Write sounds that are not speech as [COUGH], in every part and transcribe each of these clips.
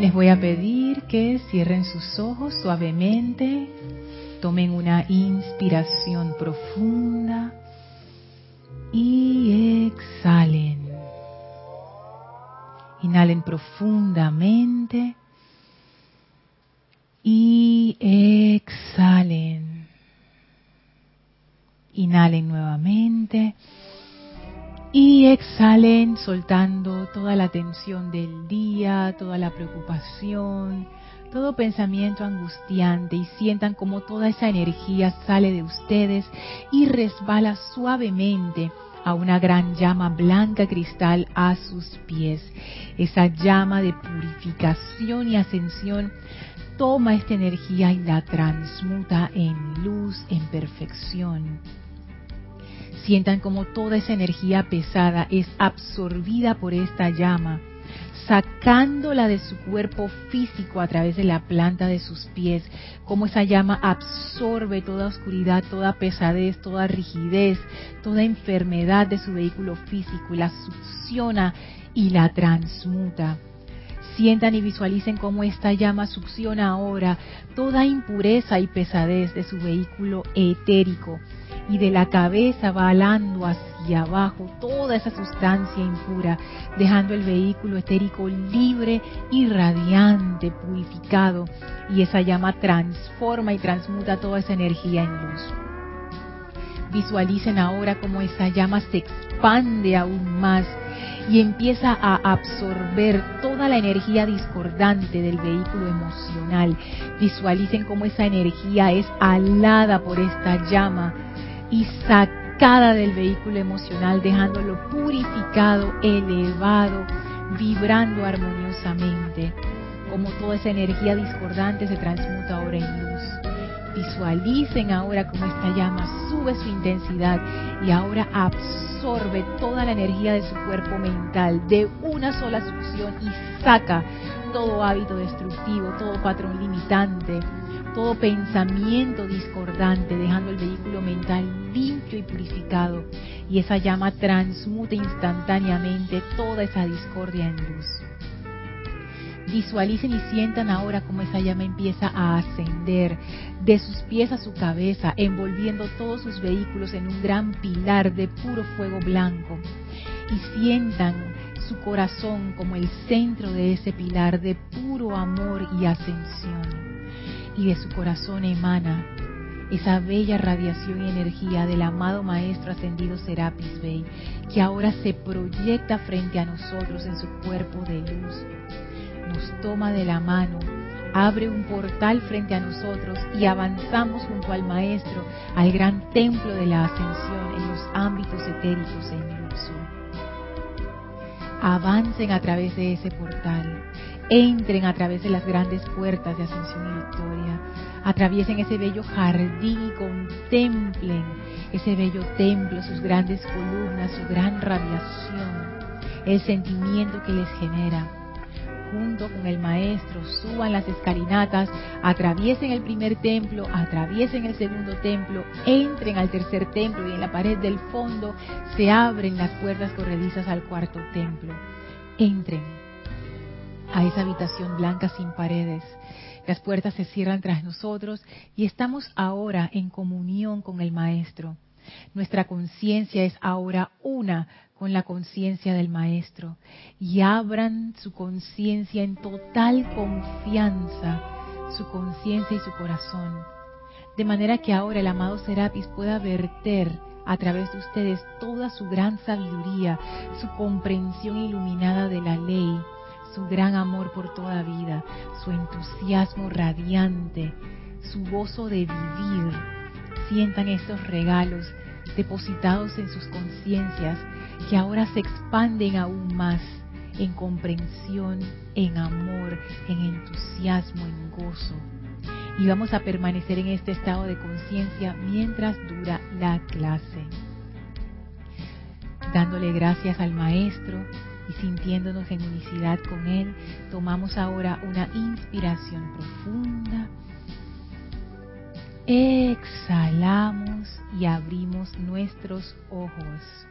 Les voy a pedir que cierren sus ojos suavemente, tomen una inspiración profunda y exhalen. Inhalen profundamente y exhalen. Inhalen nuevamente y exhalen soltando toda la tensión del día, toda la preocupación, todo pensamiento angustiante y sientan como toda esa energía sale de ustedes y resbala suavemente a una gran llama blanca cristal a sus pies. Esa llama de purificación y ascensión toma esta energía y la transmuta en luz, en perfección. Sientan como toda esa energía pesada es absorbida por esta llama sacándola de su cuerpo físico a través de la planta de sus pies, como esa llama absorbe toda oscuridad, toda pesadez, toda rigidez, toda enfermedad de su vehículo físico y la succiona y la transmuta. Sientan y visualicen cómo esta llama succiona ahora toda impureza y pesadez de su vehículo etérico y de la cabeza va alando hacia abajo toda esa sustancia impura, dejando el vehículo etérico libre y radiante, purificado, y esa llama transforma y transmuta toda esa energía en luz. Visualicen ahora cómo esa llama se expande aún más y empieza a absorber toda la energía discordante del vehículo emocional. Visualicen cómo esa energía es alada por esta llama y sacada del vehículo emocional, dejándolo purificado, elevado, vibrando armoniosamente, como toda esa energía discordante se transmuta ahora en luz. Visualicen ahora cómo esta llama sube su intensidad y ahora absorbe toda la energía de su cuerpo mental de una sola succión y saca todo hábito destructivo, todo patrón limitante, todo pensamiento discordante, dejando el vehículo mental limpio y purificado. Y esa llama transmute instantáneamente toda esa discordia en luz. Visualicen y sientan ahora cómo esa llama empieza a ascender de sus pies a su cabeza, envolviendo todos sus vehículos en un gran pilar de puro fuego blanco. Y sientan su corazón como el centro de ese pilar de puro amor y ascensión y de su corazón emana esa bella radiación y energía del amado Maestro Ascendido Serapis Bey, que ahora se proyecta frente a nosotros en su cuerpo de luz. Nos toma de la mano, abre un portal frente a nosotros y avanzamos junto al Maestro al gran templo de la ascensión en los ámbitos etéricos en luz. Avancen a través de ese portal entren a través de las grandes puertas de ascensión y victoria, atraviesen ese bello jardín y contemplen ese bello templo, sus grandes columnas, su gran radiación, el sentimiento que les genera. Junto con el maestro, suban las escalinatas, atraviesen el primer templo, atraviesen el segundo templo, entren al tercer templo y en la pared del fondo se abren las puertas corredizas al cuarto templo. Entren, a esa habitación blanca sin paredes. Las puertas se cierran tras nosotros y estamos ahora en comunión con el Maestro. Nuestra conciencia es ahora una con la conciencia del Maestro y abran su conciencia en total confianza, su conciencia y su corazón, de manera que ahora el amado Serapis pueda verter a través de ustedes toda su gran sabiduría, su comprensión iluminada de la ley, su gran amor por toda vida, su entusiasmo radiante, su gozo de vivir. Sientan estos regalos depositados en sus conciencias que ahora se expanden aún más en comprensión, en amor, en entusiasmo, en gozo. Y vamos a permanecer en este estado de conciencia mientras dura la clase. Dándole gracias al Maestro y sintiéndonos en unicidad con Él, tomamos ahora una inspiración profunda. Exhalamos y abrimos nuestros ojos.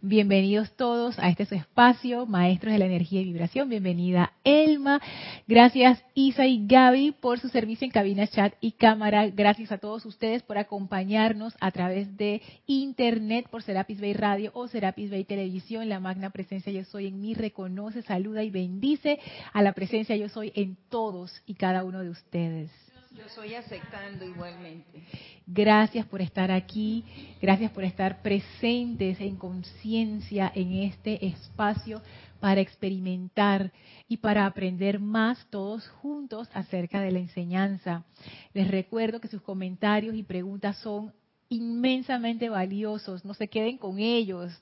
Bienvenidos todos a este espacio, Maestros de la Energía y Vibración. Bienvenida Elma. Gracias Isa y Gaby por su servicio en cabina, chat y cámara. Gracias a todos ustedes por acompañarnos a través de internet por Serapis Bay Radio o Serapis Bay Televisión. La magna presencia Yo Soy en mí reconoce, saluda y bendice a la presencia Yo Soy en todos y cada uno de ustedes. Yo soy aceptando igualmente. Gracias por estar aquí, gracias por estar presentes en conciencia en este espacio para experimentar y para aprender más todos juntos acerca de la enseñanza. Les recuerdo que sus comentarios y preguntas son inmensamente valiosos, no se queden con ellos,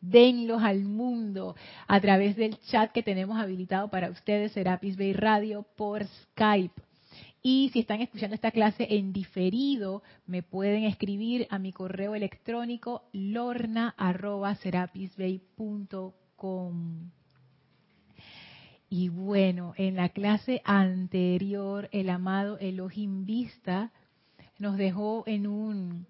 denlos al mundo a través del chat que tenemos habilitado para ustedes, Serapis Bay Radio, por Skype. Y si están escuchando esta clase en diferido, me pueden escribir a mi correo electrónico lorna.serapisbay.com. Y bueno, en la clase anterior, el amado Elohim Vista nos dejó en un,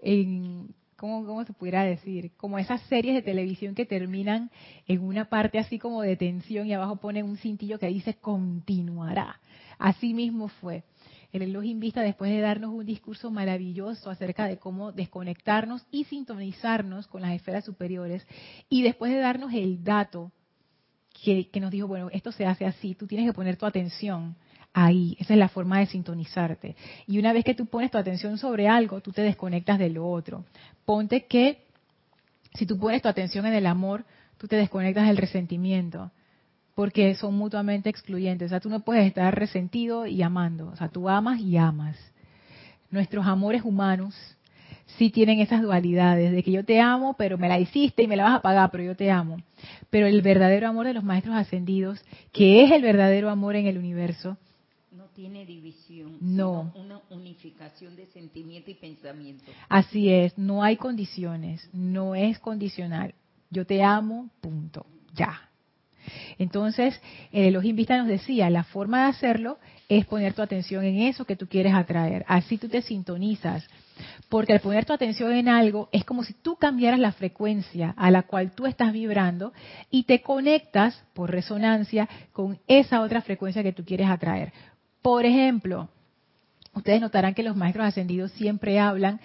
en, ¿cómo, ¿cómo se pudiera decir? Como esas series de televisión que terminan en una parte así como de tensión y abajo ponen un cintillo que dice continuará. Así mismo fue. El Elohim Vista, después de darnos un discurso maravilloso acerca de cómo desconectarnos y sintonizarnos con las esferas superiores, y después de darnos el dato que, que, nos dijo, bueno, esto se hace así, tú tienes que poner tu atención ahí, esa es la forma de sintonizarte. Y una vez que tú pones tu atención sobre algo, tú te desconectas de lo otro. Ponte que si tú pones tu atención en el amor, tú te desconectas del resentimiento porque son mutuamente excluyentes. O sea, tú no puedes estar resentido y amando. O sea, tú amas y amas. Nuestros amores humanos sí tienen esas dualidades de que yo te amo, pero me la hiciste y me la vas a pagar, pero yo te amo. Pero el verdadero amor de los maestros ascendidos, que es el verdadero amor en el universo, no tiene división, no. Sino una unificación de sentimiento y pensamiento. Así es, no hay condiciones, no es condicional. Yo te amo, punto, ya. Entonces, el Elohim Vista nos decía, la forma de hacerlo es poner tu atención en eso que tú quieres atraer. Así tú te sintonizas. Porque al poner tu atención en algo, es como si tú cambiaras la frecuencia a la cual tú estás vibrando y te conectas por resonancia con esa otra frecuencia que tú quieres atraer. Por ejemplo, ustedes notarán que los maestros ascendidos siempre hablan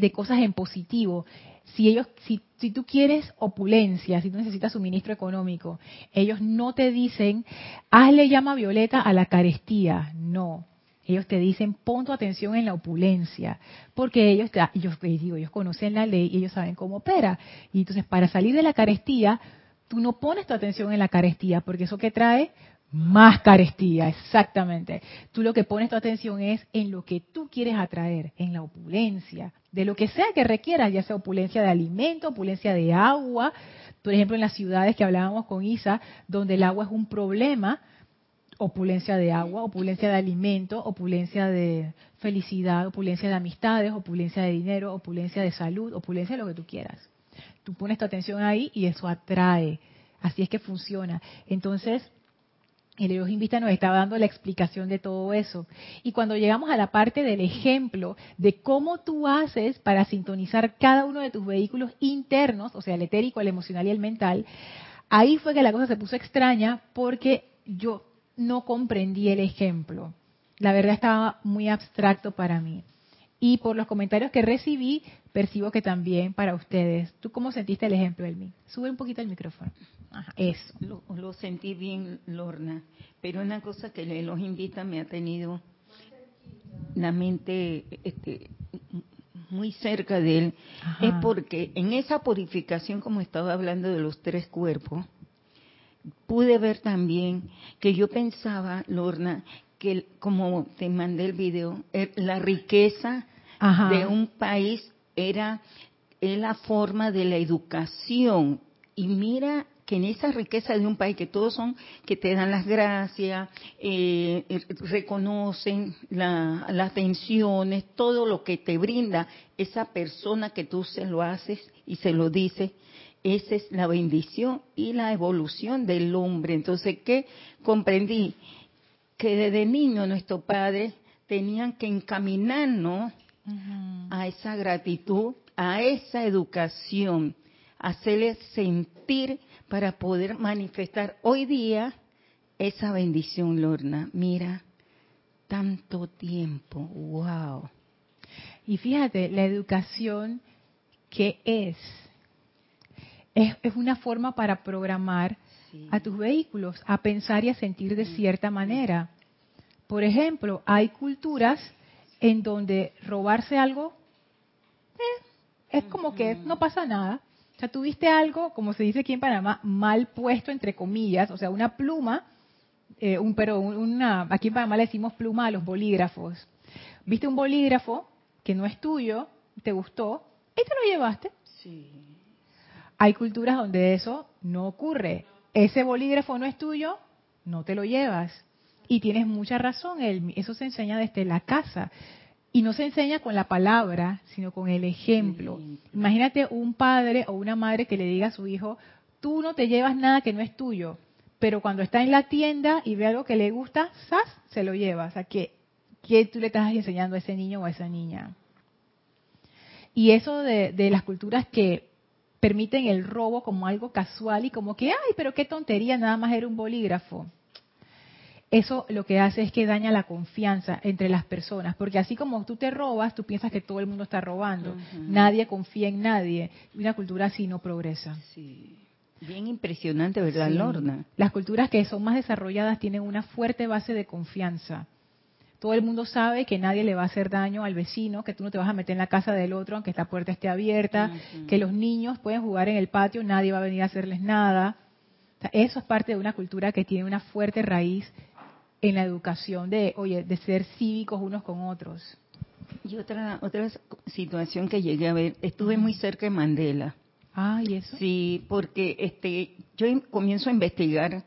de cosas en positivo si ellos, si, si tú quieres opulencia, si tú necesitas suministro económico, ellos no te dicen, hazle llama violeta a la carestía. No. Ellos te dicen, pon tu atención en la opulencia, porque ellos, ellos, digo, ellos conocen la ley y ellos saben cómo opera. Y entonces, para salir de la carestía, tú no pones tu atención en la carestía, porque eso que trae más carestía, exactamente. Tú lo que pones tu atención es en lo que tú quieres atraer, en la opulencia, de lo que sea que requieras, ya sea opulencia de alimento, opulencia de agua. Por ejemplo, en las ciudades que hablábamos con Isa, donde el agua es un problema, opulencia de agua, opulencia de alimento, opulencia de felicidad, opulencia de amistades, opulencia de dinero, opulencia de salud, opulencia de lo que tú quieras. Tú pones tu atención ahí y eso atrae. Así es que funciona. Entonces, el Elohim nos estaba dando la explicación de todo eso. Y cuando llegamos a la parte del ejemplo de cómo tú haces para sintonizar cada uno de tus vehículos internos, o sea, el etérico, el emocional y el mental, ahí fue que la cosa se puso extraña porque yo no comprendí el ejemplo. La verdad estaba muy abstracto para mí. Y por los comentarios que recibí, percibo que también para ustedes. ¿Tú cómo sentiste el ejemplo, Elmi? Sube un poquito el micrófono. Eso. Lo, sentí bien, Lorna. Pero una cosa que los invita me ha tenido la mente este, muy cerca de él es porque en esa purificación, como estaba hablando de los tres cuerpos, pude ver también que yo pensaba, Lorna, que como te mandé el video, la riqueza de un país era, la forma de la educación. Y mira que en esa riqueza de un país, que todos son, que te dan las gracias, eh, eh, reconocen las atenciones, todo lo que te brinda esa persona que tú se lo haces y se lo dices, esa es la bendición y la evolución del hombre. Entonces, ¿qué comprendí? Que desde niño nuestros padres tenían que encaminarnos a esa gratitud, a esa educación, hacerle sentir para poder manifestar hoy día esa bendición, Lorna. Mira, tanto tiempo, wow. Y fíjate, la educación, ¿qué es? Es, es una forma para programar a tus vehículos a pensar y a sentir de cierta manera. Por ejemplo, hay culturas en donde robarse algo eh, es como que no pasa nada. O sea, tuviste algo, como se dice aquí en Panamá, mal puesto entre comillas, o sea, una pluma, eh, un, pero una, aquí en Panamá le decimos pluma a los bolígrafos. Viste un bolígrafo que no es tuyo, te gustó, y te lo llevaste. Sí. Hay culturas donde eso no ocurre. Ese bolígrafo no es tuyo, no te lo llevas. Y tienes mucha razón, eso se enseña desde la casa. Y no se enseña con la palabra, sino con el ejemplo. Imagínate un padre o una madre que le diga a su hijo, tú no te llevas nada que no es tuyo, pero cuando está en la tienda y ve algo que le gusta, ¡zas! se lo lleva. O sea, ¿qué, ¿qué tú le estás enseñando a ese niño o a esa niña? Y eso de, de las culturas que permiten el robo como algo casual y como que, ay, pero qué tontería, nada más era un bolígrafo eso lo que hace es que daña la confianza entre las personas, porque así como tú te robas, tú piensas que todo el mundo está robando, nadie confía en nadie, una cultura así no progresa. Sí. Bien impresionante, ¿verdad, Lorna? Las culturas que son más desarrolladas tienen una fuerte base de confianza. Todo el mundo sabe que nadie le va a hacer daño al vecino, que tú no te vas a meter en la casa del otro aunque esta puerta esté abierta, que los niños pueden jugar en el patio, nadie va a venir a hacerles nada. eso es parte de una cultura que tiene una fuerte raíz en la educación de, oye, de ser cívicos unos con otros. Y otra otra situación que llegué a ver, estuve muy cerca de Mandela. Ah, ¿y eso? Sí, porque este, yo comienzo a investigar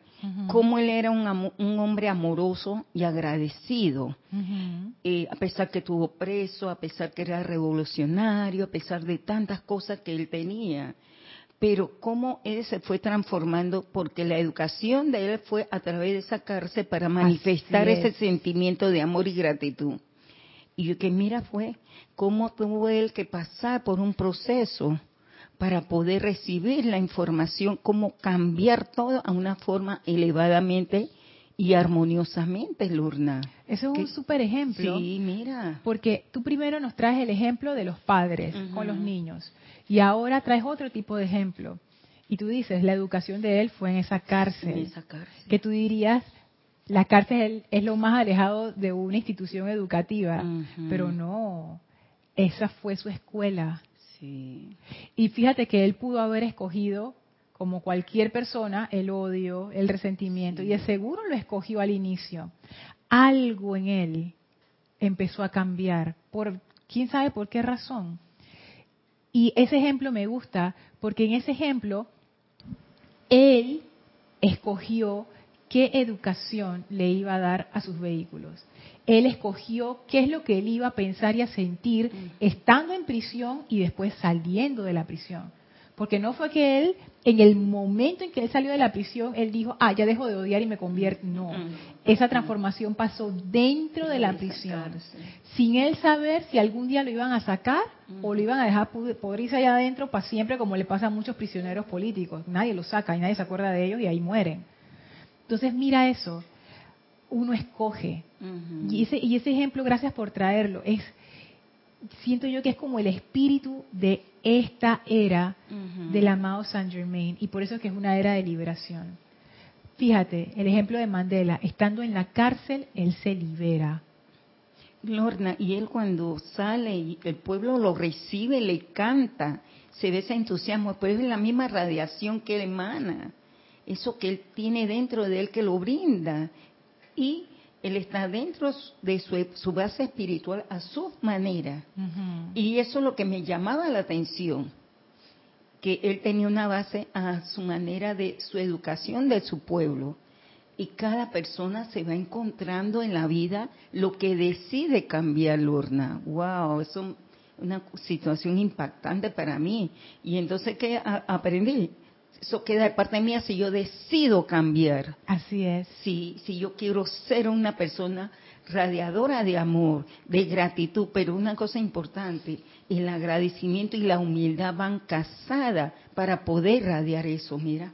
cómo él era un, un, hombre amoroso y agradecido, eh, a pesar que estuvo preso, a pesar que era revolucionario, a pesar de tantas cosas que él tenía pero cómo él se fue transformando porque la educación de él fue a través de esa cárcel para manifestar ese sentimiento de amor y gratitud. Y lo que mira fue cómo tuvo él que pasar por un proceso para poder recibir la información, cómo cambiar todo a una forma elevadamente y armoniosamente, Lurna. Eso es un súper ejemplo. Sí, mira. Porque tú primero nos traes el ejemplo de los padres con los niños y ahora traes otro tipo de ejemplo. Y tú dices, la educación de él fue en esa cárcel. esa cárcel. Que tú dirías, la cárcel es lo más alejado de una institución educativa, pero no, esa fue su escuela. Sí. Y fíjate que él pudo haber escogido como cualquier persona, el odio, el resentimiento, y de seguro lo escogió al inicio. Algo en él empezó a cambiar, por quién sabe por qué razón. Y ese ejemplo me gusta porque en ese ejemplo él escogió qué educación le iba a dar a sus vehículos. Él escogió qué es lo que él iba a pensar y a sentir estando en prisión y después saliendo de la prisión. Porque no fue que él, en el momento en que él salió de la prisión, él dijo, ah, ya dejo de odiar y me convierto. No, esa transformación pasó dentro de la prisión, sin él saber si algún día lo iban a sacar o lo iban a dejar podrirse allá adentro para siempre, como le pasa a muchos prisioneros políticos. Nadie lo saca y nadie se acuerda de ellos y ahí mueren. Entonces, mira eso. Uno escoge. y, ese, y ese ejemplo, gracias por traerlo, es siento yo que es como el espíritu de esta era del amado Saint Germain y por eso es que es una era de liberación. Fíjate, el ejemplo de Mandela, estando en la cárcel, él se libera. Lorna, y él cuando sale y el pueblo lo recibe, le canta, se ve ese entusiasmo, pues es la misma radiación que él emana, eso que él tiene dentro de él que lo brinda. Y él está dentro de su, base espiritual a su manera. Y eso es lo que me llamaba la atención, que él tenía una base a su manera de su educación de su pueblo. Y cada persona se va encontrando en la vida lo que decide cambiar, Lorna. ¡Wow! Eso es una situación impactante para mí. Y entonces, ¿qué aprendí? Eso queda de parte mía si yo decido cambiar. Así es. Si, si yo quiero ser una persona radiadora de amor, de gratitud, pero una cosa importante, el agradecimiento y la humildad van casadas para poder radiar eso, mira.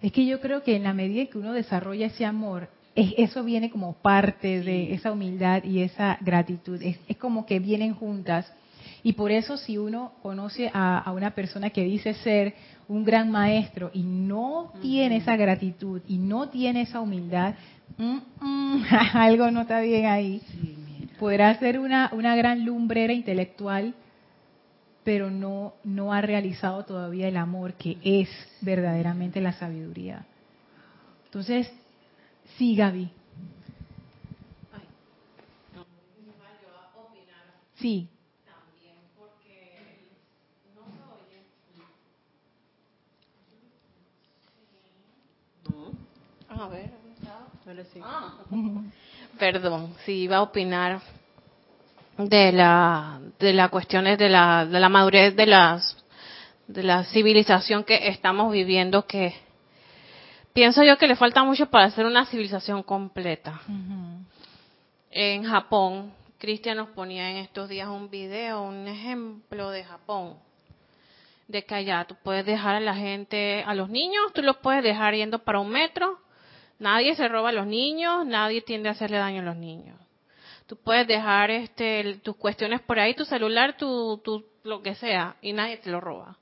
Es que yo creo que en la medida que uno desarrolla ese amor, eso viene como parte de esa humildad y esa gratitud. Es, como que vienen juntas. Y por eso si uno conoce a, una persona que dice ser un gran maestro y no tiene esa gratitud y no tiene esa humildad, mm, mm, [LAUGHS] algo no está bien ahí. Podrá ser una, una gran lumbrera intelectual, pero no, no ha realizado todavía el amor que es verdaderamente la sabiduría. Entonces, sí, Gaby. Sí. También porque no A ver, ah. [LAUGHS] Perdón, si iba a opinar de la de las cuestiones de la de la madurez de las de la civilización que estamos viviendo que pienso yo que le falta mucho para hacer una civilización completa. En Japón, Cristian nos ponía en estos días un video, un ejemplo de Japón, de que allá tú puedes dejar a la gente, a los niños, tú los puedes dejar yendo para un metro, nadie se roba a los niños, nadie tiende a hacerle daño a los niños. Tú puedes dejar este, tus cuestiones por ahí, tu celular, tu, tu, lo que sea, y nadie te lo roba.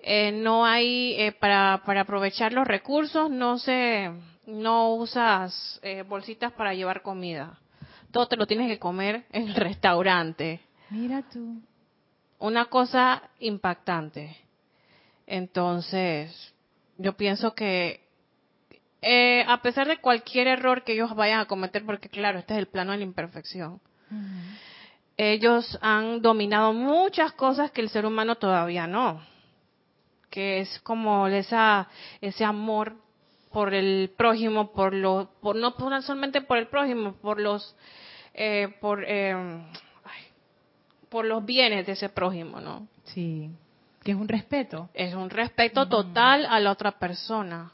Eh, no hay, eh, para, para aprovechar los recursos, no se, no usas eh, bolsitas para llevar comida. Todo te lo tienes que comer en el restaurante. Mira tú. Una cosa impactante. Entonces, yo pienso que eh, a pesar de cualquier error que ellos vayan a cometer, porque claro, este es el plano de la imperfección, ellos han dominado muchas cosas que el ser humano todavía no, que es como esa, ese amor por el prójimo, por lo, por, no solamente por el prójimo, por los, eh, por, eh, por los bienes de ese prójimo, ¿no? Sí, que es un respeto. Es un respeto total a la otra persona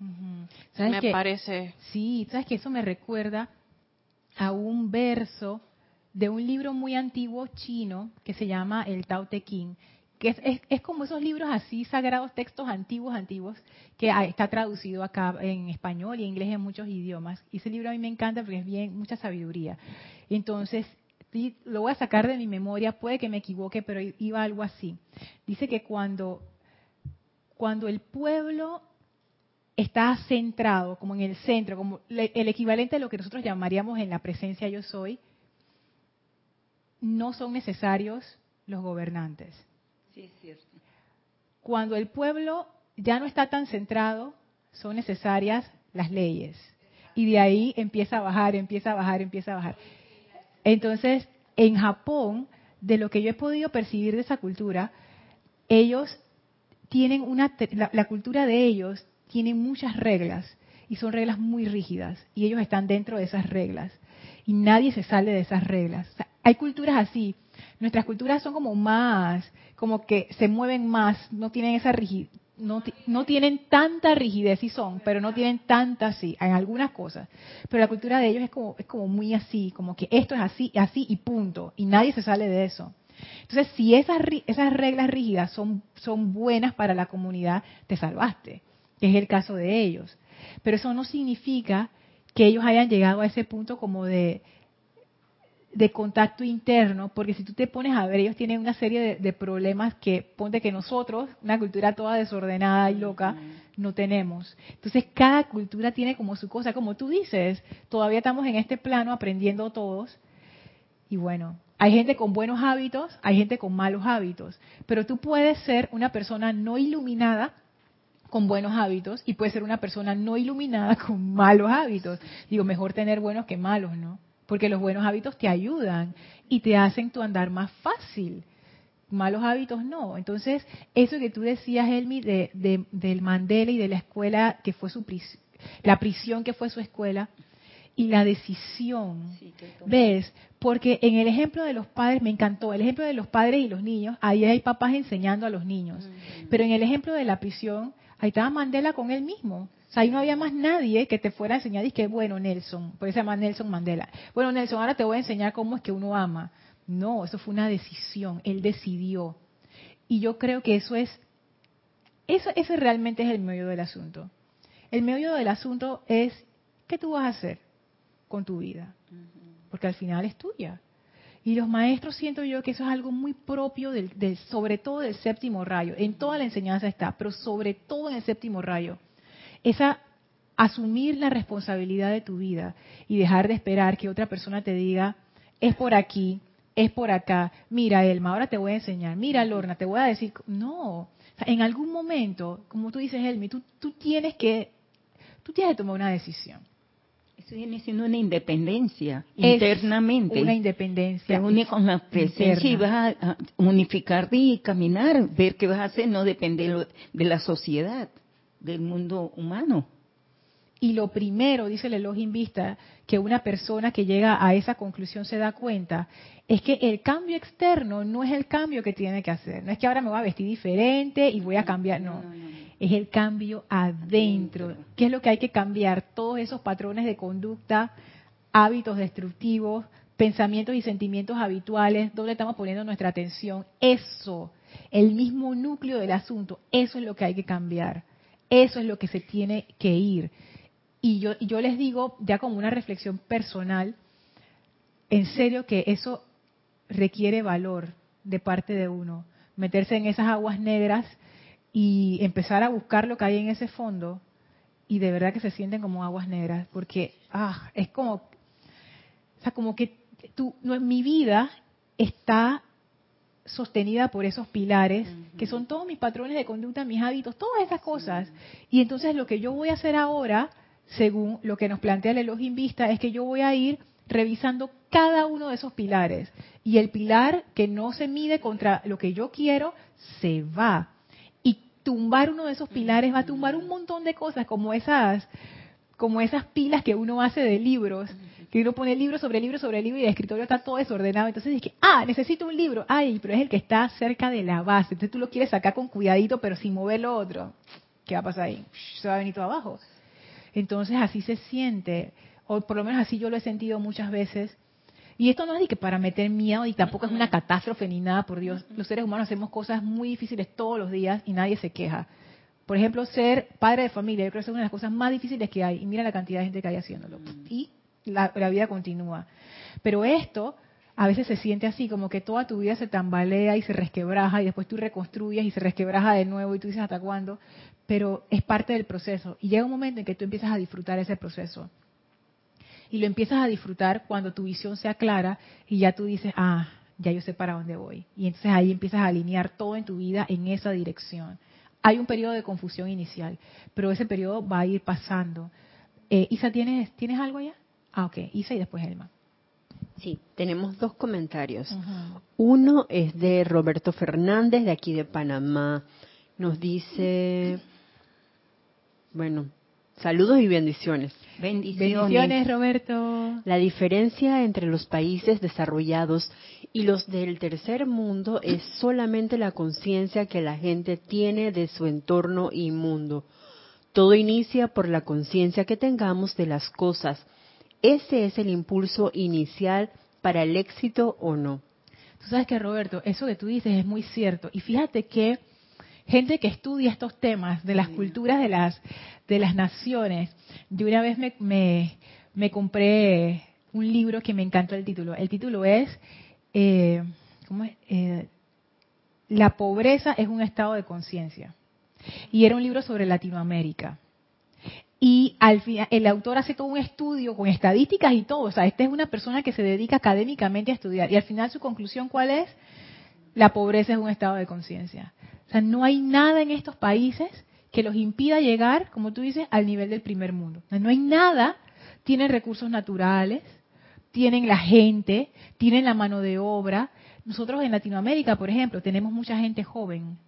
me parece. Sí, sabes que eso me recuerda a un verso de un libro muy antiguo chino que se llama el Tao Te Ching, que es, es, como esos libros así sagrados, textos antiguos, antiguos, que está traducido acá en español y en inglés en muchos idiomas. Y ese libro a mí me encanta porque es bien mucha sabiduría. Entonces, lo voy a sacar de mi memoria, puede que me equivoque, pero iba algo así. Dice que cuando, cuando el pueblo está centrado como en el centro, como el equivalente a lo que nosotros llamaríamos en la presencia yo soy, no son necesarios los gobernantes. Sí, es cierto. Cuando el pueblo ya no está tan centrado, son necesarias las leyes. Y de ahí empieza a bajar, empieza a bajar, empieza a bajar. Entonces, en Japón, de lo que yo he podido percibir de esa cultura, ellos tienen una, la cultura de ellos tienen muchas reglas y son reglas muy rígidas y ellos están dentro de esas reglas y nadie se sale de esas reglas. hay culturas así. Nuestras culturas son como más, como que se mueven más, no tienen esa rigidez, no, no, tienen tanta rigidez y son, pero no tienen tanta así, en algunas cosas. Pero la cultura de ellos es como, es como muy así, como que esto es así, así y punto, y nadie se sale de eso. Entonces, si esas, esas reglas rígidas son, buenas para la comunidad, te salvaste es el caso de ellos. Pero eso no significa que ellos hayan llegado a ese punto como de, de contacto interno, porque si tú te pones a ver, ellos tienen una serie de, problemas que ponte que nosotros, una cultura toda desordenada y loca, no tenemos. Entonces cada cultura tiene como su cosa, como tú dices, todavía estamos en este plano aprendiendo todos. Y bueno, hay gente con buenos hábitos, hay gente con malos hábitos, pero tú puedes ser una persona no iluminada con buenos hábitos y puede ser una persona no iluminada [LAUGHS] con malos hábitos. Digo, mejor tener buenos que malos, ¿no? Porque los buenos hábitos te ayudan y te hacen tu andar más fácil. Malos hábitos no. Entonces, eso que tú decías, Elmi, de, del Mandela y de la escuela que fue su prisión, la prisión que fue su escuela, y la decisión. ¿Ves? Porque en el ejemplo de los padres, me encantó, el ejemplo de los padres y los niños, ahí hay papás enseñando a los niños. Pero en el ejemplo de la prisión, Ahí estaba Mandela con él mismo. O sea, ahí no había más nadie que te fuera a enseñar y que, bueno, Nelson, por eso se llama Nelson Mandela. Bueno, Nelson, ahora te voy a enseñar cómo es que uno ama. No, eso fue una decisión, él decidió. Y yo creo que eso es, eso, ese realmente es el medio del asunto. El medio del asunto es, ¿qué tú vas a hacer con tu vida? Porque al final es tuya. Y los maestros siento yo que eso es algo muy propio, del, sobre todo del séptimo rayo. En toda la enseñanza está, pero sobre todo en el séptimo rayo. Esa asumir la responsabilidad de tu vida y dejar de esperar que otra persona te diga, es por aquí, es por acá, mira Elma, ahora te voy a enseñar, mira Lorna, te voy a decir, no, en algún momento, como tú dices Elmi, tú, tú tienes que, tú tienes que tomar una decisión. Eso viene siendo una independencia internamente. Una independencia. Te une con la presencia y vas a unificarte y caminar, ver qué vas a hacer, no depende de la sociedad, del mundo humano. Y lo primero, dice el Elohim Vista, que una persona que llega a esa conclusión se da cuenta, es que el cambio externo no es el cambio que tiene que hacer. No es que ahora me voy a vestir diferente y voy a cambiar, no. Es el cambio adentro. ¿Qué es lo que hay que cambiar? Todos esos patrones de conducta, hábitos destructivos, pensamientos y sentimientos habituales, ¿dónde estamos poniendo nuestra atención? Eso, el mismo núcleo del asunto, eso es lo que hay que cambiar. Eso es lo que se tiene que ir. Y yo, yo les digo, ya como una reflexión personal, en serio que eso requiere valor de parte de uno. Meterse en esas aguas negras y empezar a buscar lo que hay en ese fondo y de verdad que se sienten como aguas negras porque ah es como o sea como que tú no, mi vida está sostenida por esos pilares que son todos mis patrones de conducta mis hábitos todas esas cosas y entonces lo que yo voy a hacer ahora según lo que nos plantea el Elohim Vista, es que yo voy a ir revisando cada uno de esos pilares. Y el pilar que no se mide contra lo que yo quiero, se va. Y tumbar uno de esos pilares va a tumbar un montón de cosas, como esas, como esas pilas que uno hace de libros, que uno pone libro sobre libro sobre libro y el escritorio está todo desordenado. Entonces dice, ah, necesito un libro. Ay, pero es el que está cerca de la base. Entonces tú lo quieres sacar con cuidadito, pero sin mover lo otro. ¿Qué va a pasar ahí? Se va a venir todo abajo. Entonces así se siente, o por lo menos así yo lo he sentido muchas veces. Y esto no es de que para meter miedo y tampoco es una catástrofe ni nada, por Dios. Los seres humanos hacemos cosas muy difíciles todos los días y nadie se queja. Por ejemplo, ser padre de familia, yo creo que es una de las cosas más difíciles que hay. Y mira la cantidad de gente que hay haciéndolo. Y la, la vida continúa. Pero esto a veces se siente así, como que toda tu vida se tambalea y se resquebraja y después tú reconstruyes y se resquebraja de nuevo y tú dices hasta cuándo pero es parte del proceso. Y llega un momento en que tú empiezas a disfrutar ese proceso. Y lo empiezas a disfrutar cuando tu visión sea clara y ya tú dices, ah, ya yo sé para dónde voy. Y entonces ahí empiezas a alinear todo en tu vida en esa dirección. Hay un periodo de confusión inicial, pero ese periodo va a ir pasando. Eh, Isa, ¿tienes, ¿tienes algo allá? Ah, ok. Isa y después Elma. Sí, tenemos dos comentarios. Uno es de Roberto Fernández, de aquí de Panamá. Nos dice, bueno, saludos y bendiciones. Bendiciones. Roberto. La diferencia entre los países desarrollados y los del tercer mundo es solamente la conciencia que la gente tiene de su entorno y mundo. Todo inicia por la conciencia que tengamos de las cosas. Ese es el impulso inicial para el éxito o no. Tú sabes que Roberto, eso que tú dices es muy cierto. Y fíjate que gente que estudia estos temas de las culturas de las, de las naciones. Yo una vez me, me, compré un libro que me encantó el título. El título es, eh, ¿cómo es? Eh, La pobreza es un estado de conciencia. Y era un libro sobre Latinoamérica. Y al final, el autor hace todo un estudio con estadísticas y todo. O sea, esta es una persona que se dedica académicamente a estudiar. Y al final su conclusión, ¿cuál es? La pobreza es un estado de conciencia. O sea, no hay nada en estos países que los impida llegar, como tú dices, al nivel del primer mundo. No hay nada. Tienen recursos naturales, tienen la gente, tienen la mano de obra. Nosotros en Latinoamérica, por ejemplo, tenemos mucha gente joven.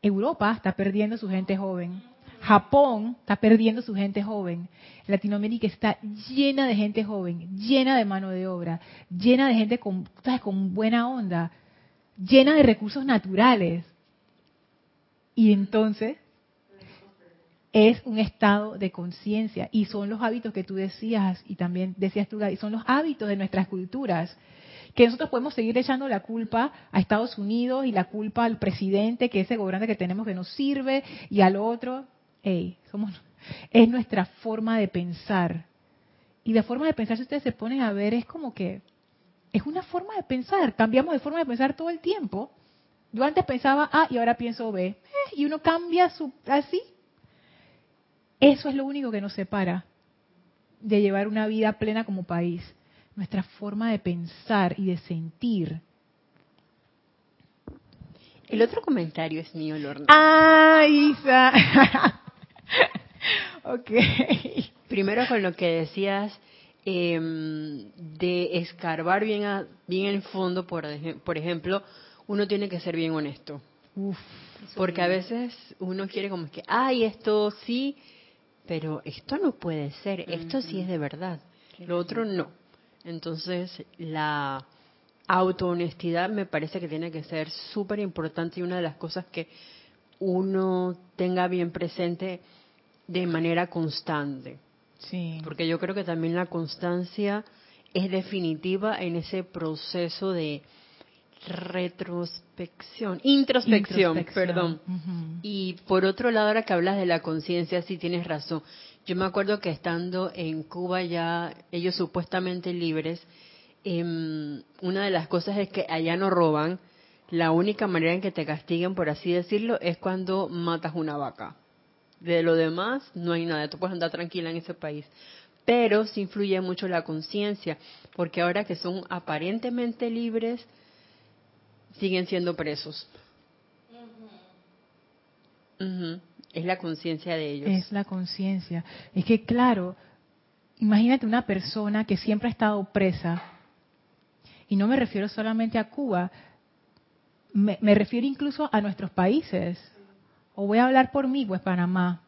Europa está perdiendo su gente joven. Japón está perdiendo su gente joven. Latinoamérica está llena de gente joven, llena de mano de obra, llena de gente con, con buena onda, llena de recursos naturales. Y entonces es un estado de conciencia y son los hábitos que tú decías y también decías tú, y son los hábitos de nuestras culturas que nosotros podemos seguir echando la culpa a Estados Unidos y la culpa al presidente, que ese gobernante que tenemos que nos sirve, y al otro. Ey, somos, es nuestra forma de pensar. Y de forma de pensar, si ustedes se ponen a ver, es como que es una forma de pensar. Cambiamos de forma de pensar todo el tiempo. Yo antes pensaba A y ahora pienso B. Eh, y uno cambia su, así. Eso es lo único que nos separa de llevar una vida plena como país. Nuestra forma de pensar y de sentir. El otro comentario es mío, Lorna. Ah, Isa. [LAUGHS] ok. Primero con lo que decías eh, de escarbar bien, a, bien el fondo, por, por ejemplo, uno tiene que ser bien honesto. porque a veces uno quiere como que, ay, esto sí, pero esto no puede ser, esto sí es de verdad, lo otro no. Entonces, la autohonestidad me parece que tiene que ser súper importante y una de las cosas que uno tenga bien presente de manera constante. Sí. Porque yo creo que también la constancia es definitiva en ese proceso de retrospección, introspección, perdón. Y por otro lado, ahora que hablas de la conciencia, sí tienes razón. Yo me acuerdo que estando en Cuba ya, ellos supuestamente libres, em, una de las cosas es que allá no roban. La única manera en que te castiguen, por así decirlo, es cuando matas una vaca. De lo demás, no hay nada. Tú puedes andar tranquila en ese país. Pero sí influye mucho la conciencia, porque ahora que son aparentemente libres, siguen siendo presos. Es la conciencia de ellos. Es la conciencia. Es que, claro, imagínate una persona que siempre ha estado presa, y no me refiero solamente a Cuba, me, me refiero incluso a nuestros países o voy a hablar por mí, pues Panamá,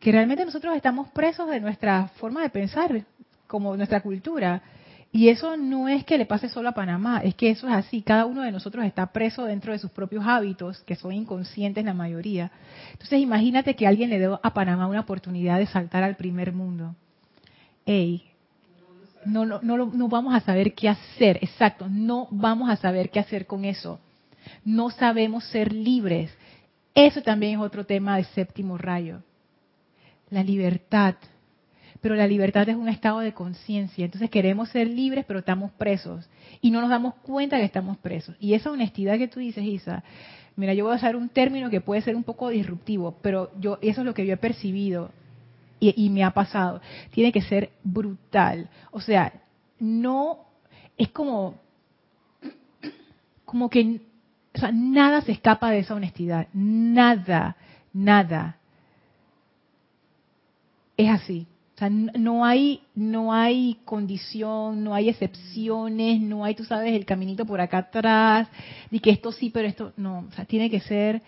que realmente nosotros estamos presos de nuestra forma de pensar, como nuestra cultura. Y eso no es que le pase solo a Panamá, es que eso es así. Cada uno de nosotros está preso dentro de sus propios hábitos, que son inconscientes la mayoría. Entonces imagínate que alguien le dé a Panamá una oportunidad de saltar al primer mundo. Ey, no, no, no, no vamos a saber qué hacer, exacto, no vamos a saber qué hacer con eso. No sabemos ser libres. Eso también es otro tema de séptimo rayo. La libertad. Pero la libertad es un estado de conciencia. Entonces queremos ser libres, pero estamos presos. Y no nos damos cuenta que estamos presos. Y esa honestidad que tú dices, Isa, mira, yo voy a usar un término que puede ser un poco disruptivo, pero yo eso es lo que yo he percibido y, y me ha pasado. Tiene que ser brutal. O sea, no es como como que o sea, nada se escapa de esa honestidad. Nada, nada. Es así. O sea, no hay, no hay condición, no hay excepciones, no hay, tú sabes, el caminito por acá atrás, y que esto sí, pero esto no. O sea, tiene que ser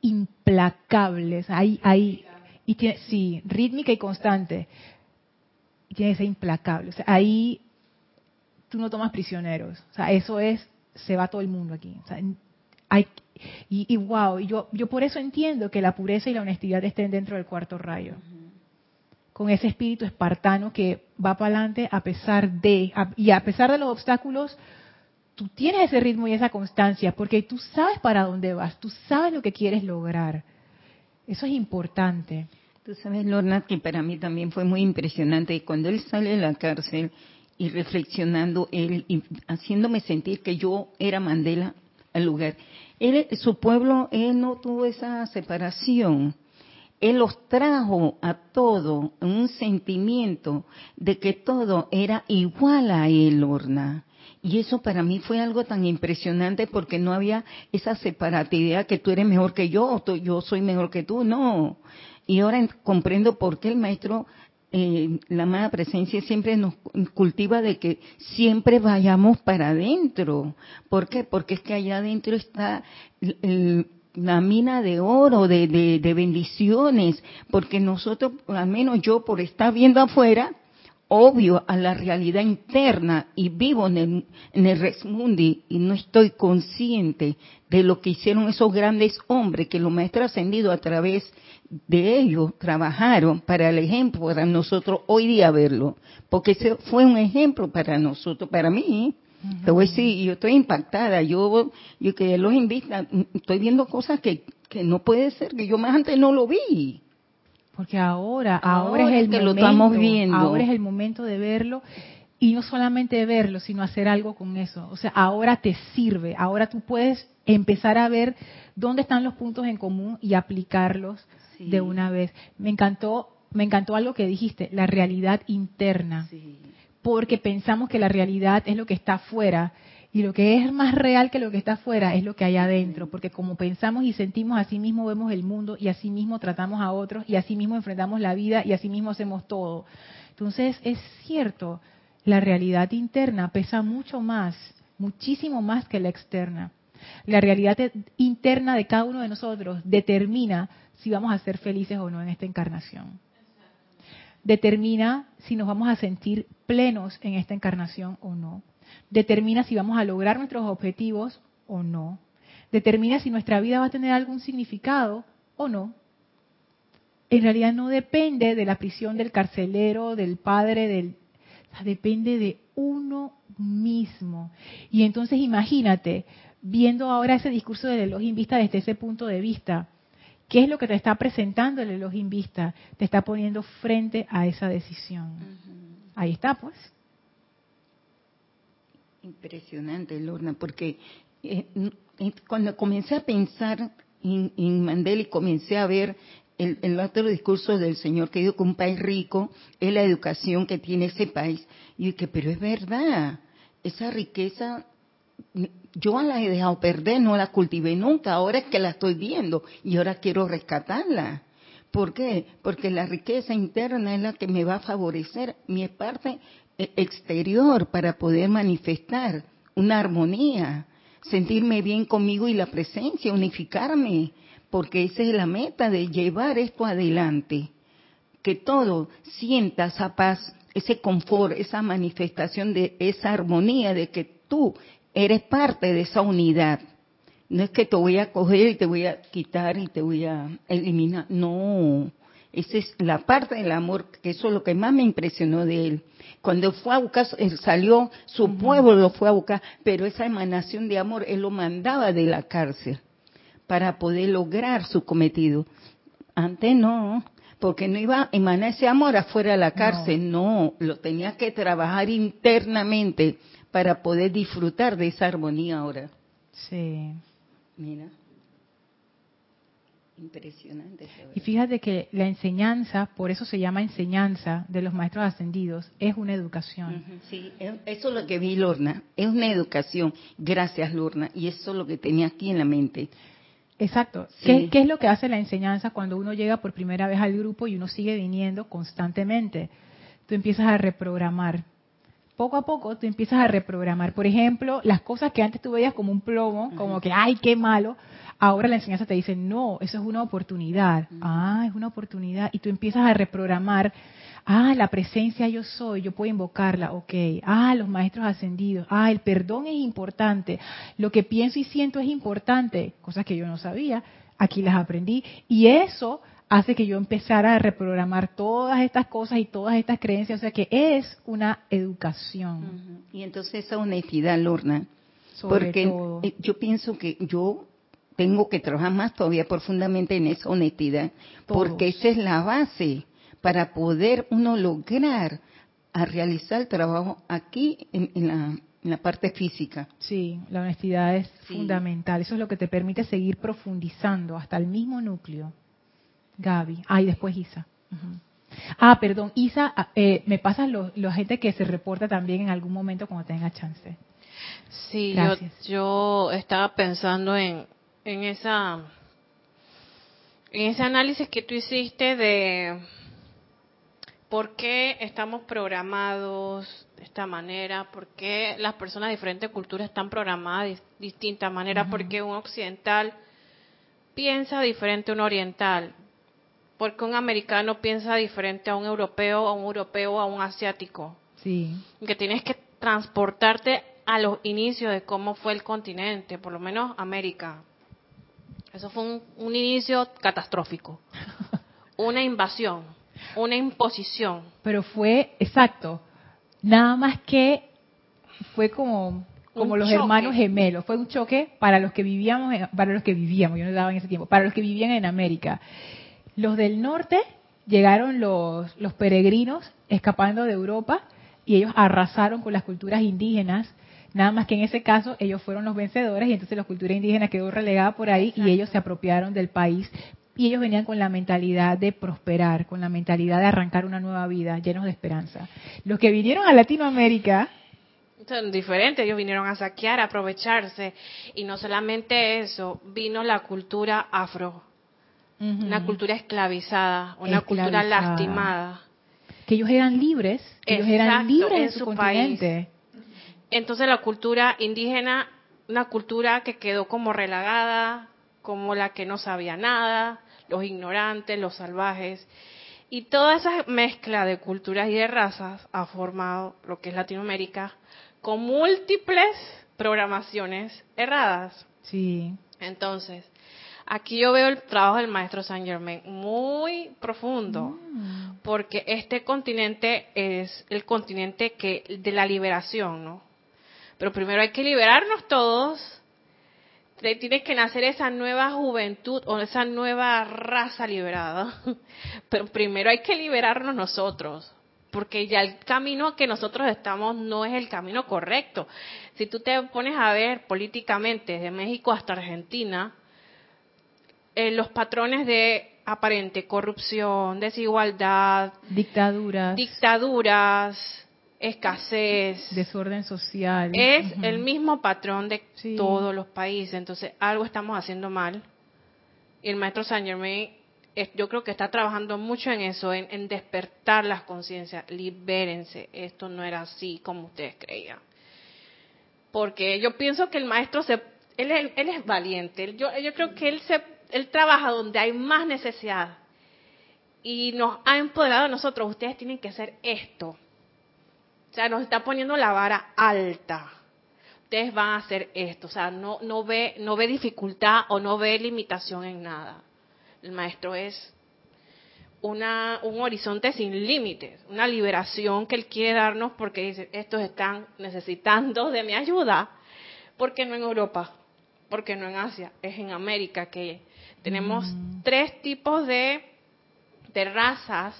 implacable. O sea, hay, hay, y tiene, sí, rítmica y constante. Y tiene que ser implacable. O sea, ahí tú no tomas prisioneros. O sea, eso es se va todo el mundo aquí. hay, y, wow, yo, yo por eso entiendo que la pureza y la honestidad estén dentro del cuarto rayo. Con ese espíritu espartano que va para adelante a pesar de, y a pesar de los obstáculos, tú tienes ese ritmo y esa constancia, porque tú sabes para dónde vas, tú sabes lo que quieres lograr. Eso es importante. Tú sabes, Lorna, que para mí también fue muy impresionante. Cuando él sale de la cárcel, y reflexionando él y haciéndome sentir que yo era Mandela al lugar. Él, su pueblo, él no tuvo esa separación. Él los trajo a todo un sentimiento de que todo era igual a él, Lorna. Y eso para mí fue algo tan impresionante porque no había esa separatividad que tú eres mejor que yo, o yo soy mejor que tú, no. Y ahora comprendo por qué el maestro eh, la amada presencia siempre nos cultiva de que siempre vayamos para adentro. ¿Por qué? Porque es que allá adentro está la mina de oro, de, de, bendiciones, porque nosotros, al menos yo por estar viendo afuera, obvio a la realidad interna y vivo en el, en el y no estoy consciente de lo que hicieron esos grandes hombres que los maestros ascendidos a través de ellos trabajaron para el ejemplo para nosotros hoy día verlo, porque ese fue un ejemplo para nosotros, para mí, Te voy a decir, yo estoy impactada. Yo, yo que los invita, estoy viendo cosas que, que no puede ser, que yo más antes no lo vi. Porque ahora, ahora, es el que momento, lo estamos viendo. Ahora es el momento de verlo y no solamente verlo, sino hacer algo con eso. O sea, ahora te sirve, ahora tú puedes empezar a ver dónde están los puntos en común y aplicarlos de una vez. Me encantó, me encantó algo que dijiste, la realidad interna. Porque pensamos que la realidad es lo que está afuera y lo que es más real que lo que está afuera es lo que hay adentro, porque como pensamos y sentimos, así mismo vemos el mundo y así mismo tratamos a otros y así mismo enfrentamos la vida y así mismo hacemos todo. Entonces es cierto, la realidad interna pesa mucho más, muchísimo más que la externa. La realidad interna de cada uno de nosotros determina si vamos a ser felices o no en esta encarnación. Determina si nos vamos a sentir plenos en esta encarnación o no determina si vamos a lograr nuestros objetivos o no. Determina si nuestra vida va a tener algún significado o no. En realidad no depende de la prisión del carcelero, del padre, del... depende de uno mismo. Y entonces imagínate, viendo ahora ese discurso del Elohim Vista desde ese punto de vista, ¿qué es lo que te está presentando el Elohim Vista? Te está poniendo frente a esa decisión. Ahí está, pues. Impresionante, Lorna, porque eh, cuando comencé a pensar en, Mandela y comencé a ver el, otro discurso del Señor que dijo que un país rico es la educación que tiene ese país, y dije, pero es verdad, esa riqueza yo la he dejado perder, no la cultivé nunca, ahora es que la estoy viendo y ahora quiero rescatarla. ¿Por qué? Porque la riqueza interna es la que me va a favorecer. Mi parte e-, exterior para poder manifestar una armonía, sentirme bien conmigo y la presencia, unificarme, porque esa es la meta de llevar esto adelante. Que todo sienta esa paz, ese confort, esa manifestación de esa armonía, de que tú eres parte de esa unidad. No es que te voy a coger y te voy a quitar y te voy a eliminar. No, esa es la parte del amor, que eso es lo que más me impresionó de él. Cuando fue a buscar, él salió, su pueblo lo fue a buscar, pero esa emanación de amor, él lo mandaba de la cárcel para poder lograr su cometido. Antes no, porque no iba a emanar ese amor afuera de la cárcel, no, lo tenía que trabajar internamente para poder disfrutar de esa armonía ahora. Sí. Mira. Impresionante. Y fíjate que la enseñanza, por eso se llama enseñanza de los maestros ascendidos, es una educación. Sí, eso es lo que vi, Lorna. Es una educación. Gracias, Lorna. Y eso es lo que tenía aquí en la mente. Exacto. ¿Qué, ¿Qué, es lo que hace la enseñanza cuando uno llega por primera vez al grupo y uno sigue viniendo constantemente? Tú empiezas a reprogramar. Poco a poco tú empiezas a reprogramar. Por ejemplo, las cosas que antes tú veías como un plomo, como que, ay, qué malo, Ahora la enseñanza te dice, no, eso es una oportunidad. Ah, es una oportunidad. Y tú empiezas a reprogramar, ah, la presencia yo soy, yo puedo invocarla, ok. Ah, los maestros ascendidos. Ah, el perdón es importante. Lo que pienso y siento es importante. Cosas que yo no sabía. Aquí las aprendí. Y eso hace que yo empezara a reprogramar todas estas cosas y todas estas creencias. O sea que es una educación. Y entonces esa honestidad, Lorna. porque eh, yo pienso que yo tengo que trabajar más todavía profundamente en esa honestidad, porque esa es la base para poder uno lograr a realizar el trabajo aquí en, la, parte física. Sí, la honestidad es fundamental. Eso es lo que te permite seguir profundizando hasta el mismo núcleo. Gaby. Ah, y después Isa. Ah, perdón, Isa, ah, eh, me pasas la gente que se reporta también en algún momento cuando tenga chance. Sí, yo, yo estaba pensando en, en esa en ese análisis que tú hiciste de por qué estamos programados de esta manera, por qué las personas de diferentes culturas están programadas de distintas maneras, porque un occidental piensa diferente a un oriental, porque un americano piensa diferente a un europeo, a un europeo, a un asiático. Sí. Que tienes que transportarte a los inicios de cómo fue el continente, por lo menos América. Eso fue un, inicio catastrófico. [LAUGHS] Una invasión, una imposición. Pero fue, exacto, nada más que fue como como los hermanos gemelos. Fue un choque para los que vivíamos, para los que vivíamos, yo no daba en ese tiempo, para los que vivían en América. Los del norte llegaron los, los peregrinos escapando de Europa y ellos arrasaron con las culturas indígenas. Nada más que en ese caso ellos fueron los vencedores y entonces la cultura indígena quedó relegada por ahí y ellos se apropiaron del país. Y ellos venían con la mentalidad de prosperar, con la mentalidad de arrancar una nueva vida, llenos de esperanza. Los que vinieron a Latinoamérica son diferentes, ellos vinieron a saquear, a aprovecharse. Y no solamente eso, vino la cultura afro, una cultura esclavizada, una cultura lastimada. Que ellos eran libres, ellos eran libres en su, continente. Entonces la cultura indígena, una cultura que quedó como relagada, como la que no sabía nada, los ignorantes, los salvajes. Y toda esa mezcla de culturas y de razas ha formado lo que es Latinoamérica con múltiples programaciones erradas. Sí. Entonces, aquí yo veo el trabajo del maestro Saint Germain muy profundo, mm. porque este continente es el continente que de la liberación, ¿no? Pero primero hay que liberarnos todos tiene que nacer esa nueva juventud o esa nueva raza liberada. [LAUGHS] Pero primero hay que liberarnos nosotros, porque ya el camino que nosotros estamos no es el camino correcto. Si tú te pones a ver políticamente desde México hasta Argentina, eh, los patrones de aparente corrupción, desigualdad, dictaduras, dictaduras, escasez, desorden social. Es el mismo patrón de todos los países, entonces algo estamos haciendo mal. Y el maestro Saint Germain, yo creo que está trabajando mucho en eso, en, despertar las conciencias, libérense, esto no era así como ustedes creían. Porque yo pienso que el maestro se, él, él, es valiente, yo, yo creo que él, se, él trabaja donde hay más necesidad y nos ha empoderado a nosotros, ustedes tienen que hacer esto o sea, nos está poniendo la vara alta. Ustedes van a hacer esto. O sea, no, no, ve, no ve dificultad o no ve limitación en nada. El maestro es una, un horizonte sin límites, una liberación que él quiere darnos porque dice, estos están necesitando de mi ayuda. porque no en Europa? porque no en Asia? Es en América que tenemos mm. tres tipos de, de razas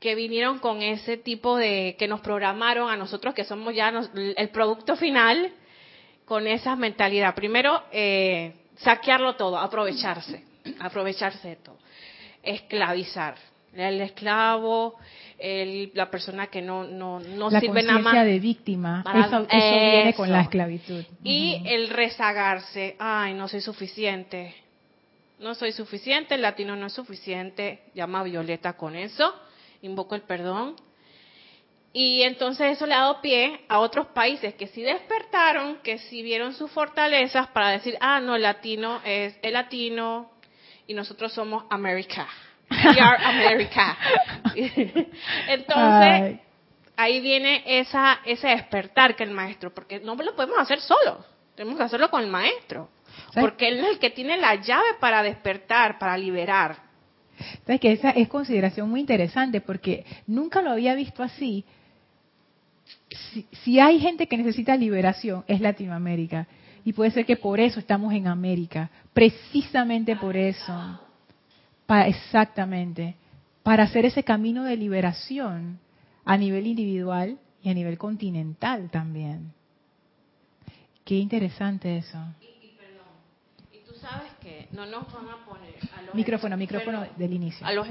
que vinieron con ese tipo de, que nos programaron a nosotros, que somos ya el producto final, con esa mentalidad. Primero, eh, saquearlo todo, aprovecharse, aprovecharse de todo. Esclavizar. El esclavo, el, la persona que no, no, no sirve nada más. de víctima, eso, viene con la esclavitud. Y el rezagarse, ay, no soy suficiente, no soy suficiente, el latino no es suficiente, llama Violeta con eso invoco el perdón. Y entonces eso le ha dado pie a otros países que sí despertaron, que sí vieron sus fortalezas para decir, ah, no, el latino es el latino y nosotros somos América. We are America. [LAUGHS] entonces, ahí viene esa, ese despertar que el maestro, porque no lo podemos hacer solos, tenemos que hacerlo con el maestro, porque él es el que tiene la llave para despertar, para liberar. Sabes que esa es consideración muy interesante porque nunca lo había visto así. Si, hay gente que necesita liberación, es Latinoamérica. Y puede ser que por eso estamos en América, precisamente por eso. Para, exactamente. Para hacer ese camino de liberación a nivel individual y a nivel continental también. Qué interesante eso sabes que no nos van a poner a los micrófono, micrófono del inicio. A los,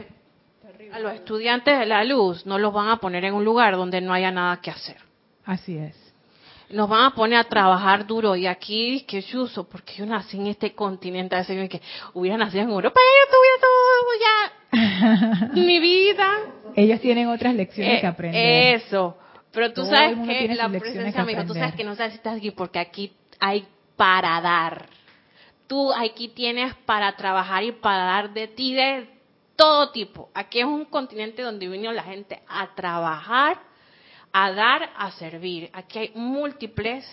a los estudiantes de la luz no los van a poner en un lugar donde no haya nada que hacer. Así es. Nos van a poner a trabajar duro y aquí que uso porque yo nací en este continente, así que hubiera nacido en Europa, yo tuviera todo ya [LAUGHS] mi vida. Ellos tienen otras lecciones que aprender. Eso. Pero tú sabes que la presencia, amigo, tú sabes que no sabes si estás aquí porque aquí hay para dar tú aquí tienes para trabajar y para dar de ti de todo tipo. Aquí es un continente donde vino la gente a trabajar, a dar, a servir. Aquí hay múltiples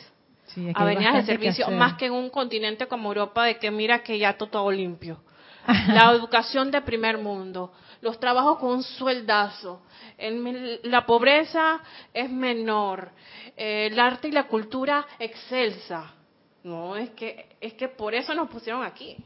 avenidas de servicio, más que en un continente como Europa de que mira que ya todo, todo limpio. [LAUGHS] la educación de primer mundo, los trabajos con un sueldazo, la pobreza es menor, eh, el arte y la cultura excelsa. No, es que, es que por eso nos pusieron aquí.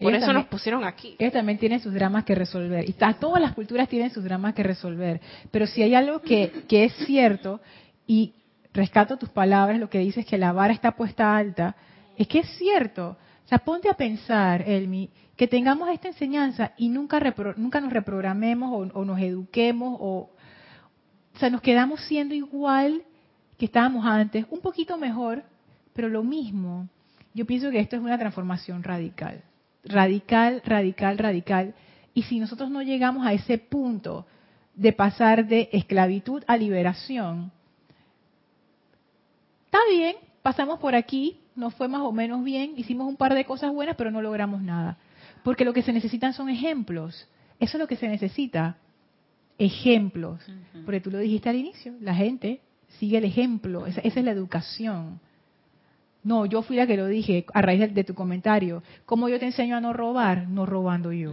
Por eso nos pusieron aquí. Ellos también tienen sus dramas que resolver. Y todas las culturas tienen sus dramas que resolver. Pero si hay algo que, que es cierto, y rescato tus palabras, lo que dices que la vara está puesta alta, es que es cierto. O sea, ponte a pensar, Elmi, que tengamos esta enseñanza y nunca, nunca nos reprogramemos o, nos eduquemos o, o sea, nos quedamos siendo igual que estábamos antes, un poquito mejor, pero lo mismo. Yo pienso que esto es una transformación radical, radical, radical, radical. Y si nosotros no llegamos a ese punto de pasar de esclavitud a liberación, está bien, pasamos por aquí, nos fue más o menos bien, hicimos un par de cosas buenas, pero no logramos nada. Porque lo que se necesitan son ejemplos. Eso es lo que se necesita. Ejemplos. Porque tú lo dijiste al inicio, la gente sigue el ejemplo. Esa, es la educación. No, yo fui la que lo dije a raíz de, tu comentario. ¿Cómo yo te enseño a no robar? No robando yo.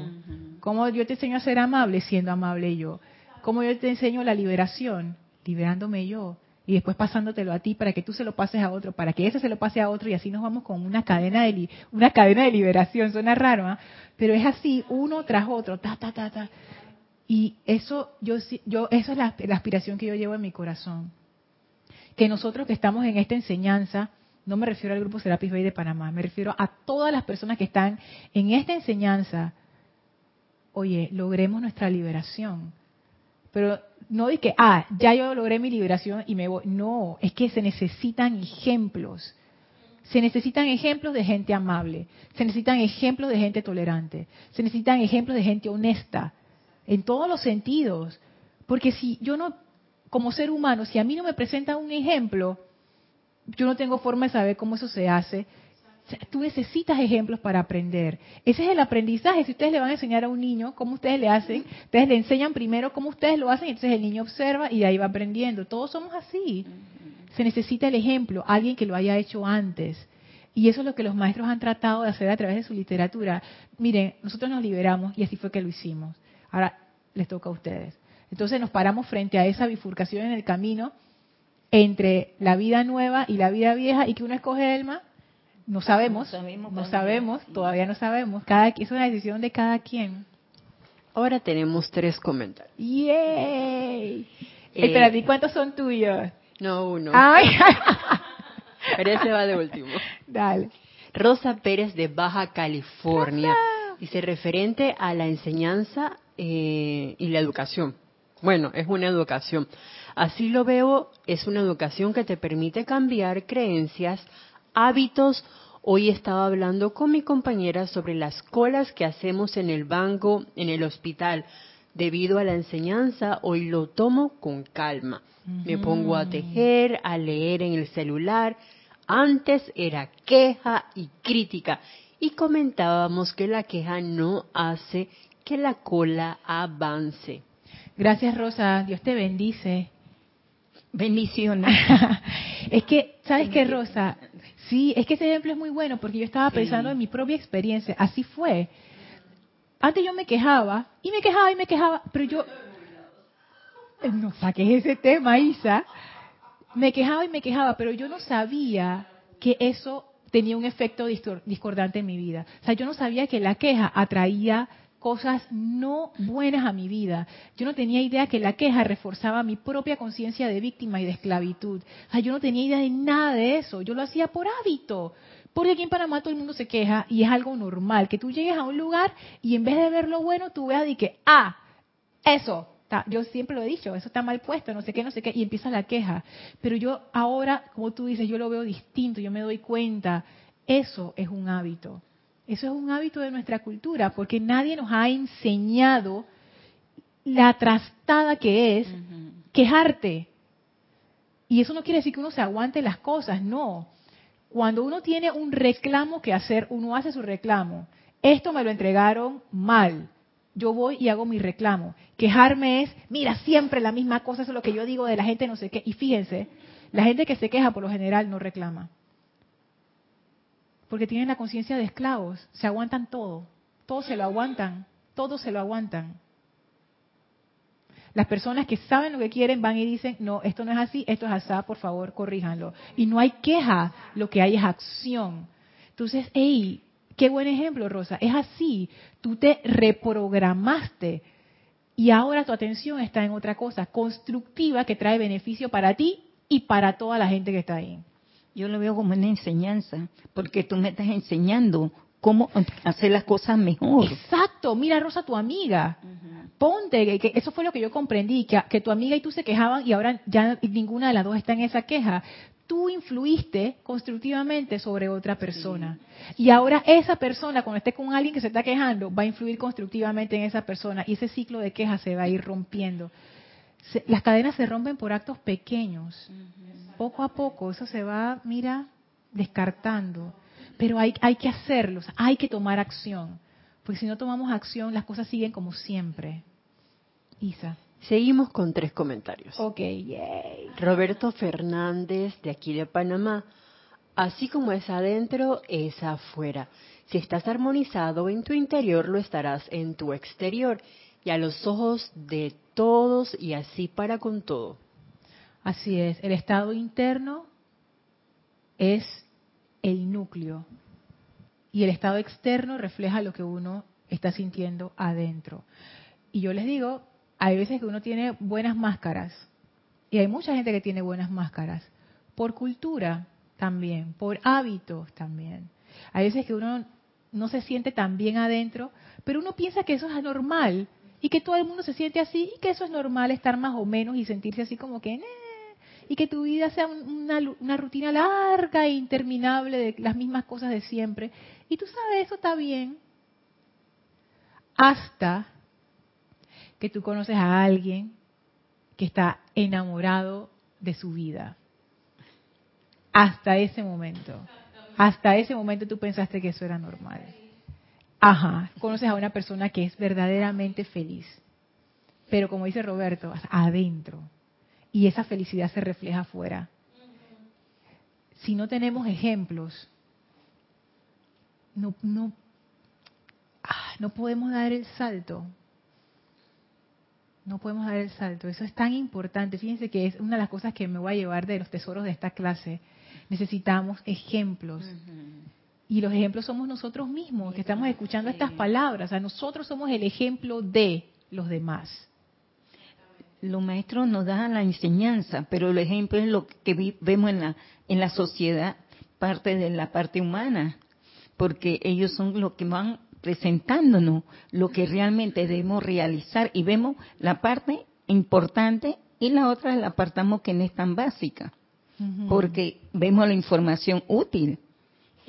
¿Cómo yo te enseño a ser amable? Siendo amable yo. ¿Cómo yo te enseño la liberación? Liberándome yo y después pasándotelo a ti para que tú se lo pases a otro, para que ese se lo pase a otro y así nos vamos con una cadena de una cadena de liberación. Suena raro, ¿ah? pero es así uno tras otro, ta ta ta ta. Y eso yo yo eso es la, aspiración que yo llevo en mi corazón. Que nosotros que estamos en esta enseñanza, no me refiero al grupo Serapis Bay de Panamá, me refiero a todas las personas que están en esta enseñanza. Oye, logremos nuestra liberación. Pero no de que, ah, ya yo logré mi liberación y me voy. No, es que se necesitan ejemplos. Se necesitan ejemplos de gente amable. Se necesitan ejemplos de gente tolerante. Se necesitan ejemplos de gente honesta. En todos los sentidos. Porque si yo no, como ser humano, si a mí no me presenta un ejemplo, yo no tengo forma de saber cómo eso se hace tú necesitas ejemplos para aprender. Ese es el aprendizaje. Si ustedes le van a enseñar a un niño cómo ustedes le hacen, ustedes le enseñan primero cómo ustedes lo hacen, entonces el niño observa y de ahí va aprendiendo. Todos somos así. Se necesita el ejemplo, alguien que lo haya hecho antes. Y eso es lo que los maestros han tratado de hacer a través de su literatura. Miren, nosotros nos liberamos y así fue que lo hicimos. Ahora les toca a ustedes. Entonces nos paramos frente a esa bifurcación en el camino entre la vida nueva y la vida vieja y que uno escoge el más no sabemos, no sabemos, todavía no sabemos. Cada, es una decisión de cada quien. Ahora tenemos tres comentarios. ¡Yay! Eh, ¿y cuántos son tuyos? No, uno. ¡Ay! [LAUGHS] Pero ese va de último. Dale. Rosa Pérez de Baja California. Dice referente a la enseñanza eh, y la educación. Bueno, es una educación. Así lo veo, es una educación que te permite cambiar creencias, hábitos. Hoy estaba hablando con mi compañera sobre las colas que hacemos en el banco, en el hospital. Debido a la enseñanza, hoy lo tomo con calma. Me pongo a tejer, a leer en el celular. Antes era queja y crítica. Y comentábamos que la queja no hace que la cola avance. Gracias, Rosa. Dios te bendice. Bendiciones. [LAUGHS] es que, ¿sabes qué, Rosa? Sí, es que ese ejemplo es muy bueno porque yo estaba pensando en mi propia experiencia. Así fue. Antes yo me quejaba y me quejaba y me quejaba, pero yo no saqué ese tema, Isa. Me quejaba y me quejaba, pero yo no sabía que eso tenía un efecto discordante en mi vida. O sea, yo no sabía que la queja atraía cosas no buenas a mi vida. Yo no tenía idea que la queja reforzaba mi propia conciencia de víctima y de esclavitud. O sea, yo no tenía idea de nada de eso. Yo lo hacía por hábito. Porque aquí en Panamá todo el mundo se queja y es algo normal. Que tú llegues a un lugar y en vez de ver lo bueno, tú veas y que, ah, eso, yo siempre lo he dicho, eso está mal puesto, no sé qué, no sé qué, y empieza la queja. Pero yo ahora, como tú dices, yo lo veo distinto, yo me doy cuenta, eso es un hábito. Eso es un hábito de nuestra cultura, porque nadie nos ha enseñado la trastada que es quejarte. Y eso no quiere decir que uno se aguante las cosas, no. Cuando uno tiene un reclamo que hacer, uno hace su reclamo. Esto me lo entregaron mal. Yo voy y hago mi reclamo. Quejarme es, mira, siempre la misma cosa, eso es lo que yo digo de la gente, no sé qué. Y fíjense, la gente que se queja por lo general no reclama porque tienen la conciencia de esclavos, se aguantan todo, todos se lo aguantan, todos se lo aguantan. Las personas que saben lo que quieren van y dicen, no, esto no es así, esto es así, por favor, corríjanlo. Y no hay queja, lo que hay es acción. Entonces, hey, qué buen ejemplo, Rosa. Es así, tú te reprogramaste y ahora tu atención está en otra cosa, constructiva, que trae beneficio para ti y para toda la gente que está ahí. Yo lo veo como una enseñanza, porque tú me estás enseñando cómo hacer las cosas mejor. Exacto, mira Rosa, tu amiga. Ponte, que, eso fue lo que yo comprendí, que, que, tu amiga y tú se quejaban y ahora ya ninguna de las dos está en esa queja. Tú influiste constructivamente sobre otra persona. Y ahora esa persona, cuando esté con alguien que se está quejando, va a influir constructivamente en esa persona y ese ciclo de quejas se va a ir rompiendo. Las cadenas se rompen por actos pequeños. Poco a poco, eso se va, mira, descartando pero hay, hay que hacerlo, hay que tomar acción. Porque si no tomamos acción, las cosas siguen como siempre. Isa. Seguimos con tres comentarios. Ok, yay. Roberto Fernández, de aquí de Panamá. Así como es adentro, es afuera. Si estás armonizado en tu interior, lo estarás en tu exterior y a los ojos de todos y así para con todo. Así es, el estado interno es el núcleo. Y el estado externo refleja lo que uno está sintiendo adentro. Y yo les digo, hay veces que uno tiene buenas máscaras. Y hay mucha gente que tiene buenas máscaras. Por cultura también, por hábitos también. Hay veces que uno no se siente tan bien adentro, pero uno piensa que eso es anormal y que todo el mundo se siente así y que eso es normal estar más o menos y sentirse así como que y que tu vida sea una, rutina larga e interminable de las mismas cosas de siempre. Y tú sabes, eso está bien. Hasta que tú conoces a alguien que está enamorado de su vida. Hasta ese momento. Hasta ese momento tú pensaste que eso era normal. Ajá, conoces a una persona que es verdaderamente feliz. Pero como dice Roberto, adentro y esa felicidad se refleja afuera. Si no tenemos ejemplos, no, no, ah, no podemos dar el salto. No podemos dar el salto. Eso es tan importante. Fíjense que es una de las cosas que me voy a llevar de los tesoros de esta clase. Necesitamos ejemplos. Y los ejemplos somos nosotros mismos, que estamos escuchando estas palabras. O sea, nosotros somos el ejemplo de los demás. Los maestros nos dan la enseñanza, pero el ejemplo es lo que vemos en la, en la sociedad, parte de la parte humana, porque ellos son los que van presentándonos lo que realmente debemos realizar y vemos la parte importante y la otra la apartamos que no es tan básica, porque vemos la información útil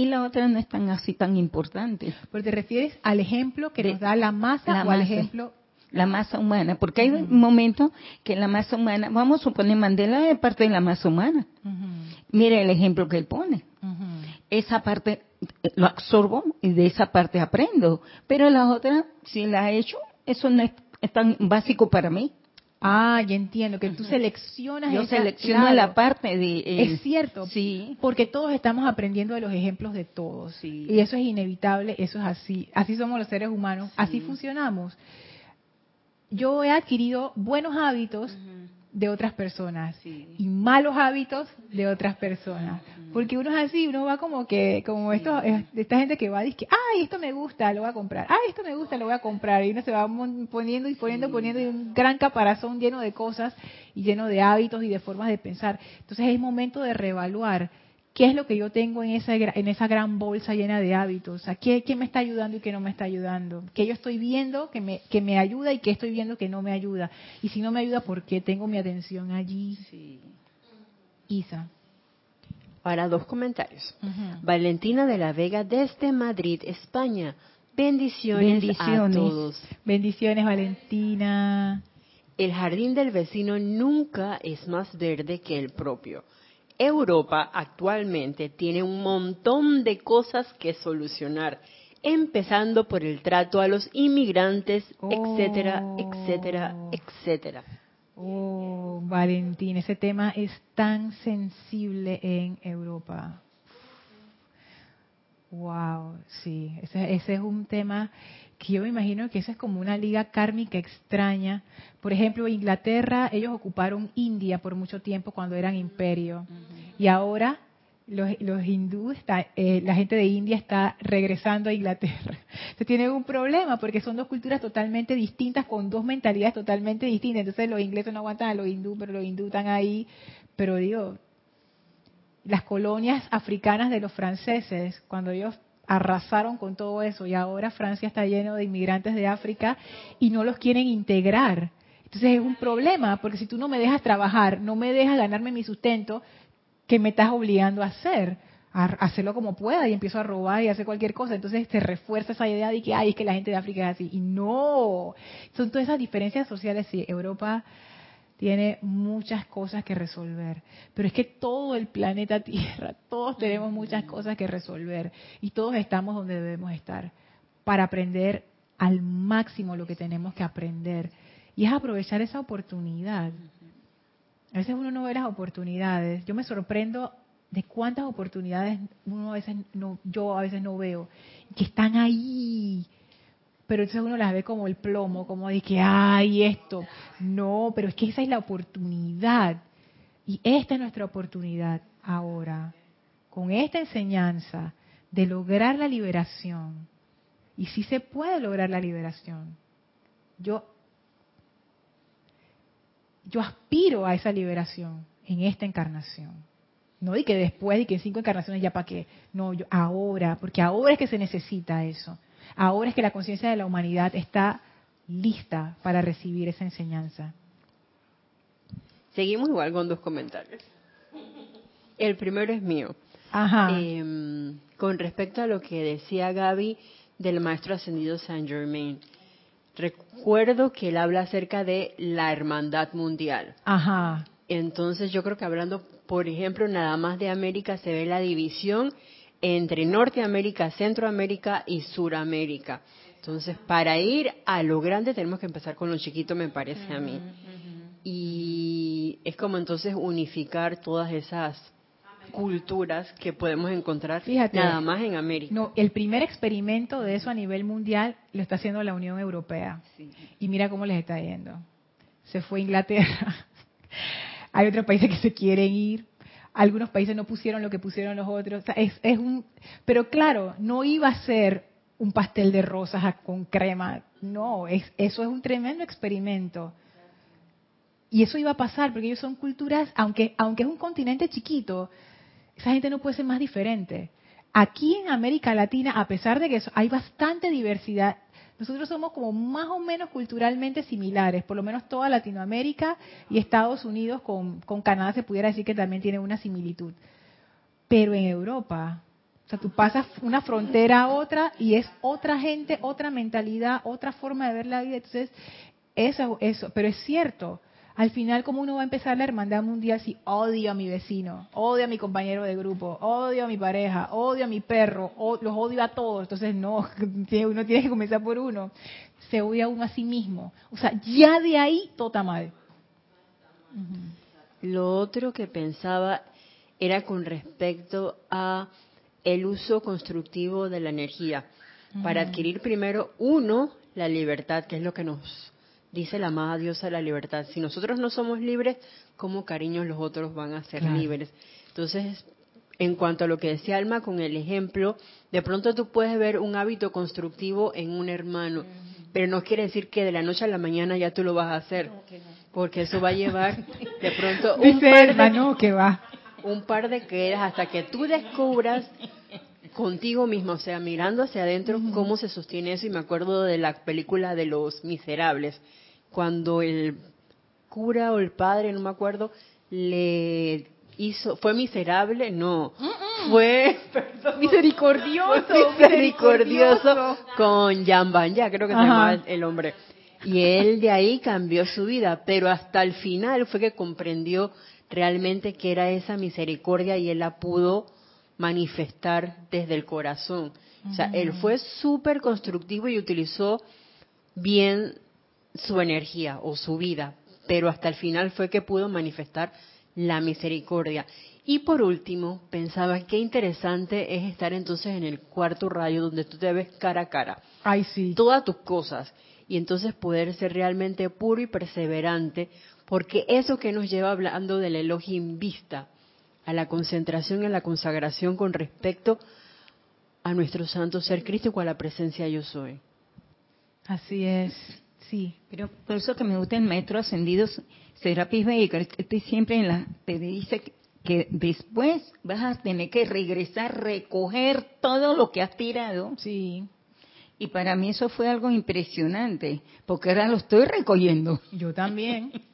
y la otra no es tan así tan importante. Pero te refieres al ejemplo que nos da la masa o al ejemplo la masa humana, porque hay un momento que la masa humana, vamos a suponer Mandela es parte de la masa humana. Mire el ejemplo que él pone. Esa parte eh, lo absorbo y de esa parte aprendo, pero la otra, si la he hecho, eso no es, tan básico para mí. Ah, ya entiendo, que tú seleccionas Yo selecciono la parte de... es cierto, sí. porque todos estamos aprendiendo de los ejemplos de todos. Y eso es inevitable, eso es así. Así somos los seres humanos, así funcionamos yo he adquirido buenos hábitos de otras personas y malos hábitos de otras personas. Porque uno es así, uno va como que, como esta gente que va, dice, ay, esto me gusta, lo voy a comprar, ay, esto me gusta, lo voy a comprar. Y uno se va poniendo y poniendo, poniendo y un gran caparazón lleno de cosas y lleno de hábitos y de formas de pensar. Entonces es momento de reevaluar ¿Qué es lo que yo tengo en esa, en esa gran bolsa llena de hábitos? O ¿qué, me está ayudando y qué no me está ayudando? ¿Qué yo estoy viendo que me, que me ayuda y qué estoy viendo que no me ayuda? Y si no me ayuda, ¿por qué tengo mi atención allí? Sí. Isa. Para dos comentarios. Valentina de la Vega desde Madrid, España. Bendiciones, Bendiciones a todos. Bendiciones, Valentina. El jardín del vecino nunca es más verde que el propio. Europa actualmente tiene un montón de cosas que solucionar, empezando por el trato a los inmigrantes, etcétera, etcétera, oh. etcétera. Oh, Valentín, ese tema es tan sensible en Europa. Wow, sí, ese, ese es un tema que yo me imagino que esa es como una liga kármica extraña. Por ejemplo, Inglaterra, ellos ocuparon India por mucho tiempo cuando eran imperio. Y ahora los, los hindúes, eh, la gente de India está regresando a Inglaterra. [LAUGHS] Se tiene un problema porque son dos culturas totalmente distintas con dos mentalidades totalmente distintas. Entonces los ingleses no aguantan a los hindúes, pero los hindúes están ahí. Pero digo, las colonias africanas de los franceses, cuando ellos arrasaron con todo eso y ahora Francia está lleno de inmigrantes de África y no los quieren integrar. Entonces es un problema, porque si tú no me dejas trabajar, no me dejas ganarme mi sustento, ¿qué me estás obligando a hacer? A hacerlo como pueda y empiezo a robar y hacer cualquier cosa. Entonces te refuerza esa idea de que, ay, es que la gente de África es así. Y no, son todas esas diferencias sociales. Sí, Europa tiene muchas cosas que resolver. Pero es que todo el planeta [LAUGHS] Tierra, todos tenemos muchas cosas que resolver y todos estamos donde debemos estar para aprender al máximo lo que tenemos que aprender. Y es aprovechar esa oportunidad. A veces uno no ve las oportunidades. Yo me sorprendo de cuántas oportunidades uno a veces no, yo a veces no veo, que están ahí pero entonces uno las ve como el plomo, como de que, ay, esto. No, pero es que esa es la oportunidad. Y esta es nuestra oportunidad ahora, con esta enseñanza de lograr la liberación. Y si se puede lograr la liberación. Yo, yo aspiro a esa liberación en esta encarnación. No y que después y que cinco encarnaciones ya para qué. No, yo ahora, porque ahora es que se necesita eso. Ahora es que la conciencia de la humanidad está lista para recibir esa enseñanza. Seguimos igual con dos comentarios. El primero es mío. Ajá. Em, con respecto a lo que decía Gaby del maestro ascendido Saint Germain. Recuerdo que él habla acerca de la hermandad mundial. Ajá. Entonces yo creo que hablando, por ejemplo, nada más de América se ve la división entre Norteamérica, Centroamérica y Suramérica. Entonces, para ir a lo grande tenemos que empezar con lo chiquito, me parece a mí. Y es como entonces unificar todas esas culturas que podemos encontrar nada más en América. No, el primer experimento de eso a nivel mundial lo está haciendo la Unión Europea. Y mira cómo les está yendo. Se fue Inglaterra. [LAUGHS] Hay otros países que se quieren ir algunos países no pusieron lo que pusieron los otros. es, un, pero claro, no iba a ser un pastel de rosas con crema. No, es, eso es un tremendo experimento. Y eso iba a pasar porque ellos son culturas, aunque, aunque es un continente chiquito, esa gente no puede ser más diferente. Aquí en América Latina, a pesar de que hay bastante diversidad, nosotros somos como más o menos culturalmente similares, por lo menos toda Latinoamérica y Estados Unidos con, Canadá se pudiera decir que también tiene una similitud. Pero en Europa, o sea, tú pasas una frontera a otra y es otra gente, otra mentalidad, otra forma de ver la vida. Entonces, eso, eso, pero es cierto, al final, ¿cómo uno va a empezar la hermandad mundial si odio a mi vecino, odio a mi compañero de grupo, odio a mi pareja, odio a mi perro, los odio a todos? Entonces, no, [LAUGHS] uno tiene que comenzar por uno. Se odia uno a sí mismo. O sea, ya de ahí todo está mal. Lo otro que pensaba era con respecto a el uso constructivo de la energía. Para adquirir primero, uno, la libertad, que es lo que nos dice la amada diosa de la libertad. Si nosotros no somos libres, ¿cómo cariños los otros van a ser libres? Entonces, en cuanto a lo que decía Alma con el ejemplo, de pronto tú puedes ver un hábito constructivo en un hermano, pero no quiere decir que de la noche a la mañana ya tú lo vas a hacer, porque eso va a llevar de pronto [LAUGHS] un par de, que va. un par de quedas hasta que tú descubras contigo mismo, o sea, mirando hacia adentro cómo se sostiene eso y me acuerdo de la película de los miserables, cuando el cura o el padre, no me acuerdo, le hizo, fue miserable, no, [LAUGHS] fue misericordioso, misericordioso, con Jamban, ya creo que se llama el hombre. Y él de ahí cambió su vida, pero hasta el final fue que comprendió realmente que era esa misericordia y él la pudo manifestar desde el corazón. O sea, él fue súper constructivo y utilizó bien su energía o su vida, pero hasta el final fue que pudo manifestar la misericordia. Y por último, pensaba qué interesante es estar entonces en el cuarto rayo donde tú te ves cara a cara. Ay, sí. Todas tus cosas. Y entonces poder ser realmente puro y perseverante, porque eso que nos lleva hablando del elogio vista, a la concentración y a la consagración con respecto a nuestro santo ser crístico, a la presencia yo soy. Así es, sí. Pero por eso que me gusta el maestro ascendido Serapis Baker, que siempre en la, te dice que después vas a tener que regresar, recoger todo lo que has tirado. Sí. Y para mí eso fue algo impresionante, porque ahora lo estoy recogiendo. Yo también. [LAUGHS]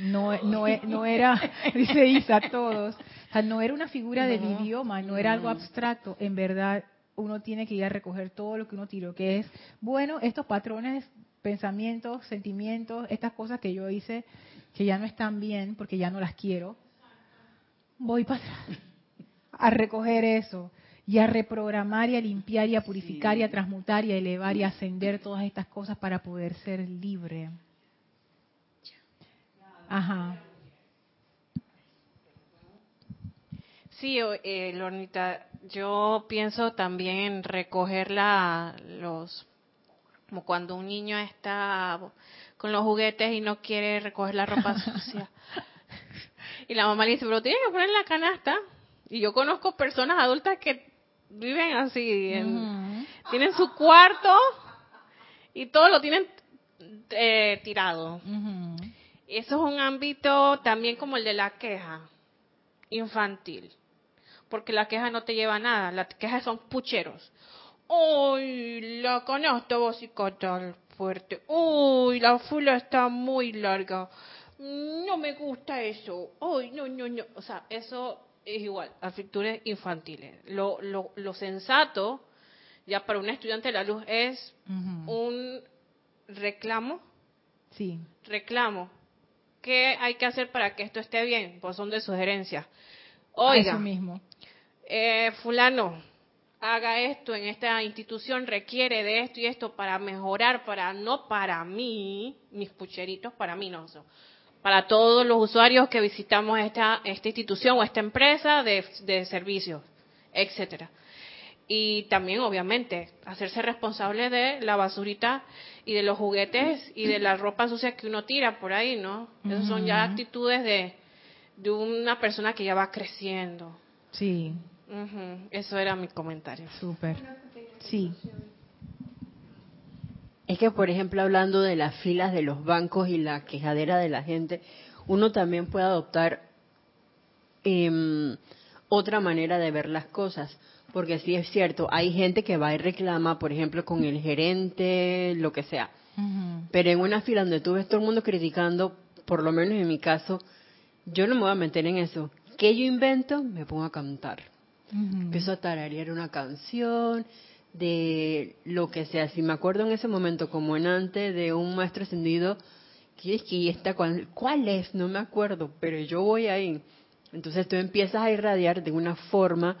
No, [LAUGHS] no, no era, [LAUGHS] dice Isa, todos. O sea, no era una figura del idioma, no era algo abstracto. En verdad, uno tiene que ir a recoger todo lo que uno tiró, que es, bueno, estos patrones, pensamientos, sentimientos, estas cosas que yo hice que ya no están bien porque ya no las quiero, voy para atrás a recoger eso y a reprogramar y a limpiar y a purificar y a transmutar y a elevar y a ascender todas estas cosas para poder ser libre. Ajá. Sí, eh, Lornita, yo pienso también en recoger la, los, como cuando un niño está con los juguetes y no quiere recoger la ropa [LAUGHS] sucia. y la mamá le dice, pero tiene que poner en la canasta. Y yo conozco personas adultas que viven así, tienen su cuarto y todo lo tienen eh, tirado. Eso es un ámbito también como el de la queja infantil porque la queja no te lleva a nada, las quejas son pucheros. Uy, la canasta básica tan fuerte. Uy, la fula está muy larga. No me gusta eso. Uy, no, no, no. O sea, eso es igual, actitudes infantiles. Lo, lo, lo sensato, ya para un estudiante de la luz, es un reclamo. Sí. Reclamo. ¿Qué hay que hacer para que esto esté bien? Pues son de sugerencias. Oiga, Eso mismo eh, fulano, haga esto en esta institución, requiere de esto y esto para mejorar, para no para mí, mis pucheritos, para mí no, para todos los usuarios que visitamos esta, esta institución o esta empresa de, de servicios, etcétera. Y también, obviamente, hacerse responsable de la basurita y de los juguetes y de la ropa sucia que uno tira por ahí, ¿no? Esas son ya actitudes de, de una persona que ya va creciendo. Sí. Eso era mi comentario. Súper. Sí. Es que, por ejemplo, hablando de las filas de los bancos y la quejadera de la gente, uno también puede adoptar em, otra manera de ver las cosas. Porque sí es cierto, hay gente que va y reclama, por ejemplo, con el gerente, lo que sea. Pero en una fila donde tú ves todo el mundo criticando, por lo menos en mi caso, yo no me voy a meter en eso. ¿Qué yo invento? Me pongo a cantar. Empiezo a tararear una canción de lo que sea. Si me acuerdo en ese momento, como en antes, de un maestro ascendido, que es que esta, ¿cuál, ¿cuál es? No me acuerdo, pero yo voy ahí. Entonces tú empiezas a irradiar de una forma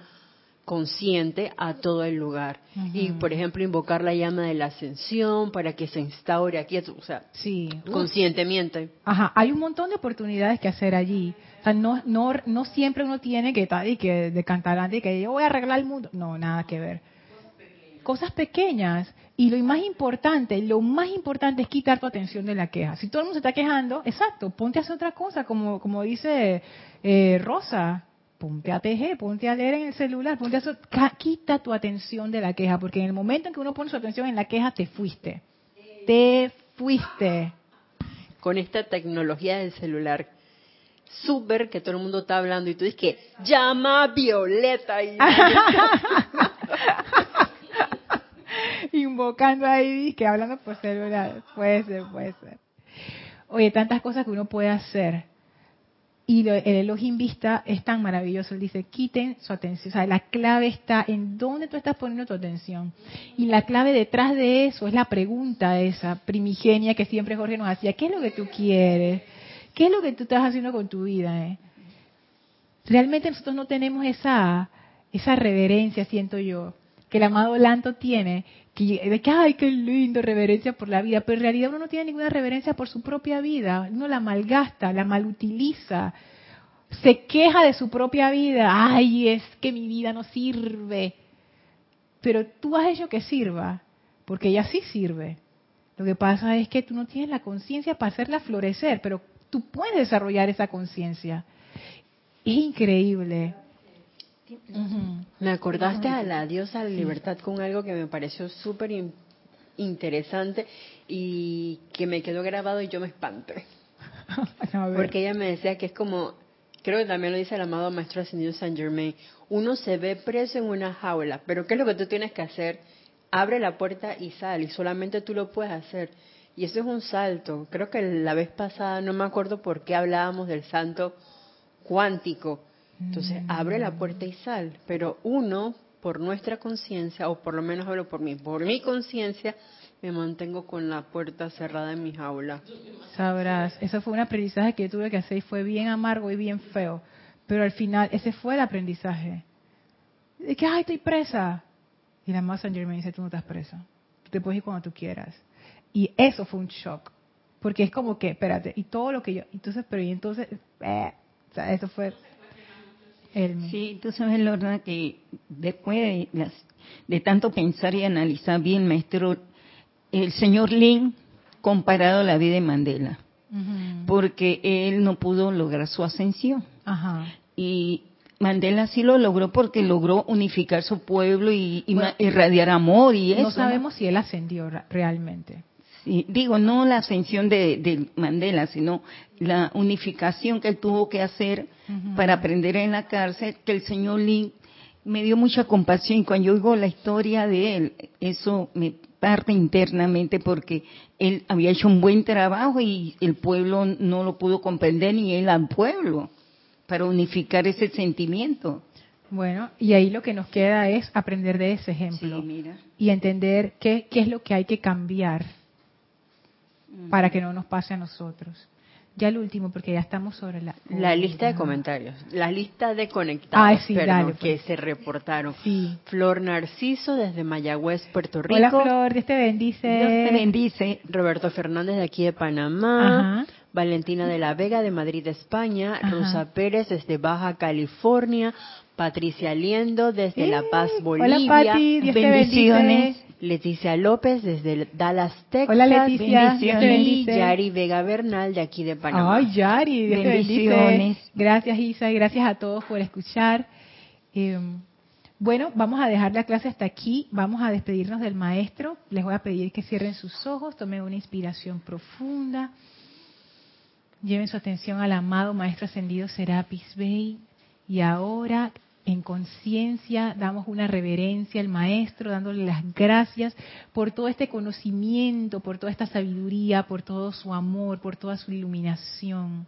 consciente a todo el lugar. Y, por ejemplo, invocar la llama de la ascensión para que se instaure aquí, o sea, sí. conscientemente. Ajá, hay un montón de oportunidades que hacer allí. O sea, no, no, no siempre uno tiene que estar y que de cantar y que yo voy a arreglar el mundo. No, nada que ver. Cosas pequeñas. Y lo más importante, lo más importante es quitar tu atención de la queja. Si todo el mundo se está quejando, exacto, ponte a hacer otra cosa, como, como dice eh, Rosa, ponte a tejer, ponte a leer en el celular, ponte a quita tu atención de la queja, porque en el momento en que uno pone su atención en la queja, te fuiste. Te fuiste. Con esta tecnología del celular, súper que todo el mundo está hablando y tú dices que llama a Violeta y [LAUGHS] invocando ahí que hablando por celular puede ser puede ser oye tantas cosas que uno puede hacer y el Elohim Vista es tan maravilloso. Él dice, quiten su atención. O sea, la clave está en dónde tú estás poniendo tu atención. Y la clave detrás de eso es la pregunta esa primigenia que siempre Jorge nos hacía. ¿Qué es lo que tú quieres? ¿Qué es lo que tú estás haciendo con tu vida? Eh? Realmente nosotros no tenemos esa, esa reverencia, siento yo, que el amado Lanto tiene, de que, ay, qué lindo, reverencia por la vida, pero en realidad uno no tiene ninguna reverencia por su propia vida, uno la malgasta, la malutiliza. se queja de su propia vida. Ay, es que mi vida no sirve. Pero tú has hecho que sirva, porque ella sí sirve. Lo que pasa es que tú no tienes la conciencia para hacerla florecer, pero tú puedes desarrollar esa conciencia. Es increíble. Me acordaste a la diosa de la libertad con algo que me pareció súper interesante y que me quedó grabado y yo me espanté. [LAUGHS] Porque ella me decía que es como, creo que también lo dice el amado maestro ascendido Saint Germain, uno se ve preso en una jaula, pero ¿qué es lo que tú tienes que hacer? Abre la puerta y sal, y solamente tú lo puedes hacer. Y eso es un salto. Creo que la vez pasada, no me acuerdo por qué hablábamos del santo cuántico, entonces, abre la puerta y sal, pero uno, por nuestra conciencia, o por lo menos hablo por mí, por mi conciencia, me mantengo con la puerta cerrada en mi jaula. Sabrás, eso fue un aprendizaje que yo tuve que hacer y fue bien amargo y bien feo, pero al final ese fue el aprendizaje. De que, ay, estoy presa. Y la messenger me dice, tú no estás presa, tú te puedes ir cuando tú quieras. Y eso fue un shock, porque es como que, espérate, y todo lo que yo, entonces, pero y entonces, eh, o sea, eso fue Sí, tú sabes, Lorna, que después de, tanto pensar y analizar bien, maestro, el señor Lin comparado a la vida de Mandela, porque él no pudo lograr su ascensión. Y Mandela sí lo logró porque logró unificar su pueblo y, irradiar amor y eso. No sabemos si él ascendió realmente digo, no la ascensión de, Mandela, sino la unificación que él tuvo que hacer para aprender en la cárcel, que el señor Lin me dio mucha compasión y cuando yo oigo la historia de él, eso me parte internamente porque él había hecho un buen trabajo y el pueblo no lo pudo comprender ni él al pueblo para unificar ese sentimiento. Bueno, y ahí lo que nos queda es aprender de ese ejemplo y entender qué, qué es lo que hay que cambiar para que no nos pase a nosotros. Ya el último, porque ya estamos sobre la... La lista de comentarios, la lista de conectados pues. que se reportaron. Flor Narciso desde Mayagüez, Puerto Rico. Hola Flor, Dios te bendice. Dios te bendice. Roberto Fernández de aquí de Panamá. Valentina de la Vega de Madrid, España. Rosa Pérez desde Baja California. Patricia Liendo desde La Paz, Bolivia. Hola Pati, Dios Bendiciones. Leticia López desde Dallas, Texas. Hola Leticia, y Yari Vega Bernal de aquí de Panamá. Ay, Yari, bendiciones. Gracias Isa y gracias a todos por escuchar. Eh, bueno, vamos a dejar la clase hasta aquí. Vamos a despedirnos del maestro. Les voy a pedir que cierren sus ojos, tomen una inspiración profunda. Lleven su atención al amado Maestro Ascendido Serapis Bey. Y ahora en conciencia, damos una reverencia al Maestro, dándole las gracias por todo este conocimiento, por toda esta sabiduría, por todo su amor, por toda su iluminación.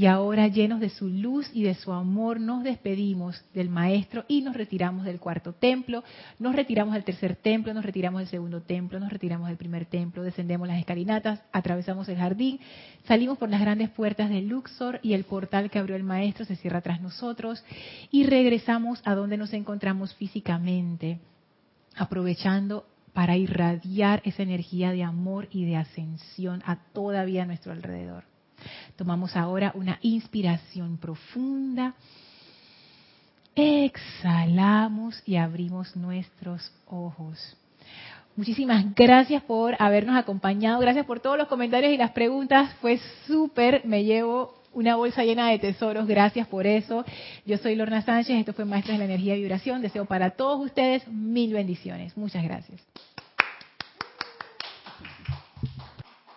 Y ahora, llenos de su luz y de su amor, nos despedimos del Maestro y nos retiramos del cuarto templo, nos retiramos del tercer templo, nos retiramos del segundo templo, nos retiramos del primer templo, descendemos las escalinatas, atravesamos el jardín, salimos por las grandes puertas de Luxor y el portal que abrió el Maestro se cierra tras nosotros y regresamos a donde nos encontramos físicamente, aprovechando para irradiar esa energía de amor y de ascensión a toda vida a nuestro alrededor. Tomamos ahora una inspiración profunda. Exhalamos y abrimos nuestros ojos. Muchísimas gracias por habernos acompañado. Gracias por todos los comentarios y las preguntas. Fue súper. Me llevo una bolsa llena de tesoros. Gracias por eso. Yo soy Lorna Sánchez. Esto fue Maestros de la Energía y Vibración. Deseo para todos ustedes mil bendiciones. Muchas gracias.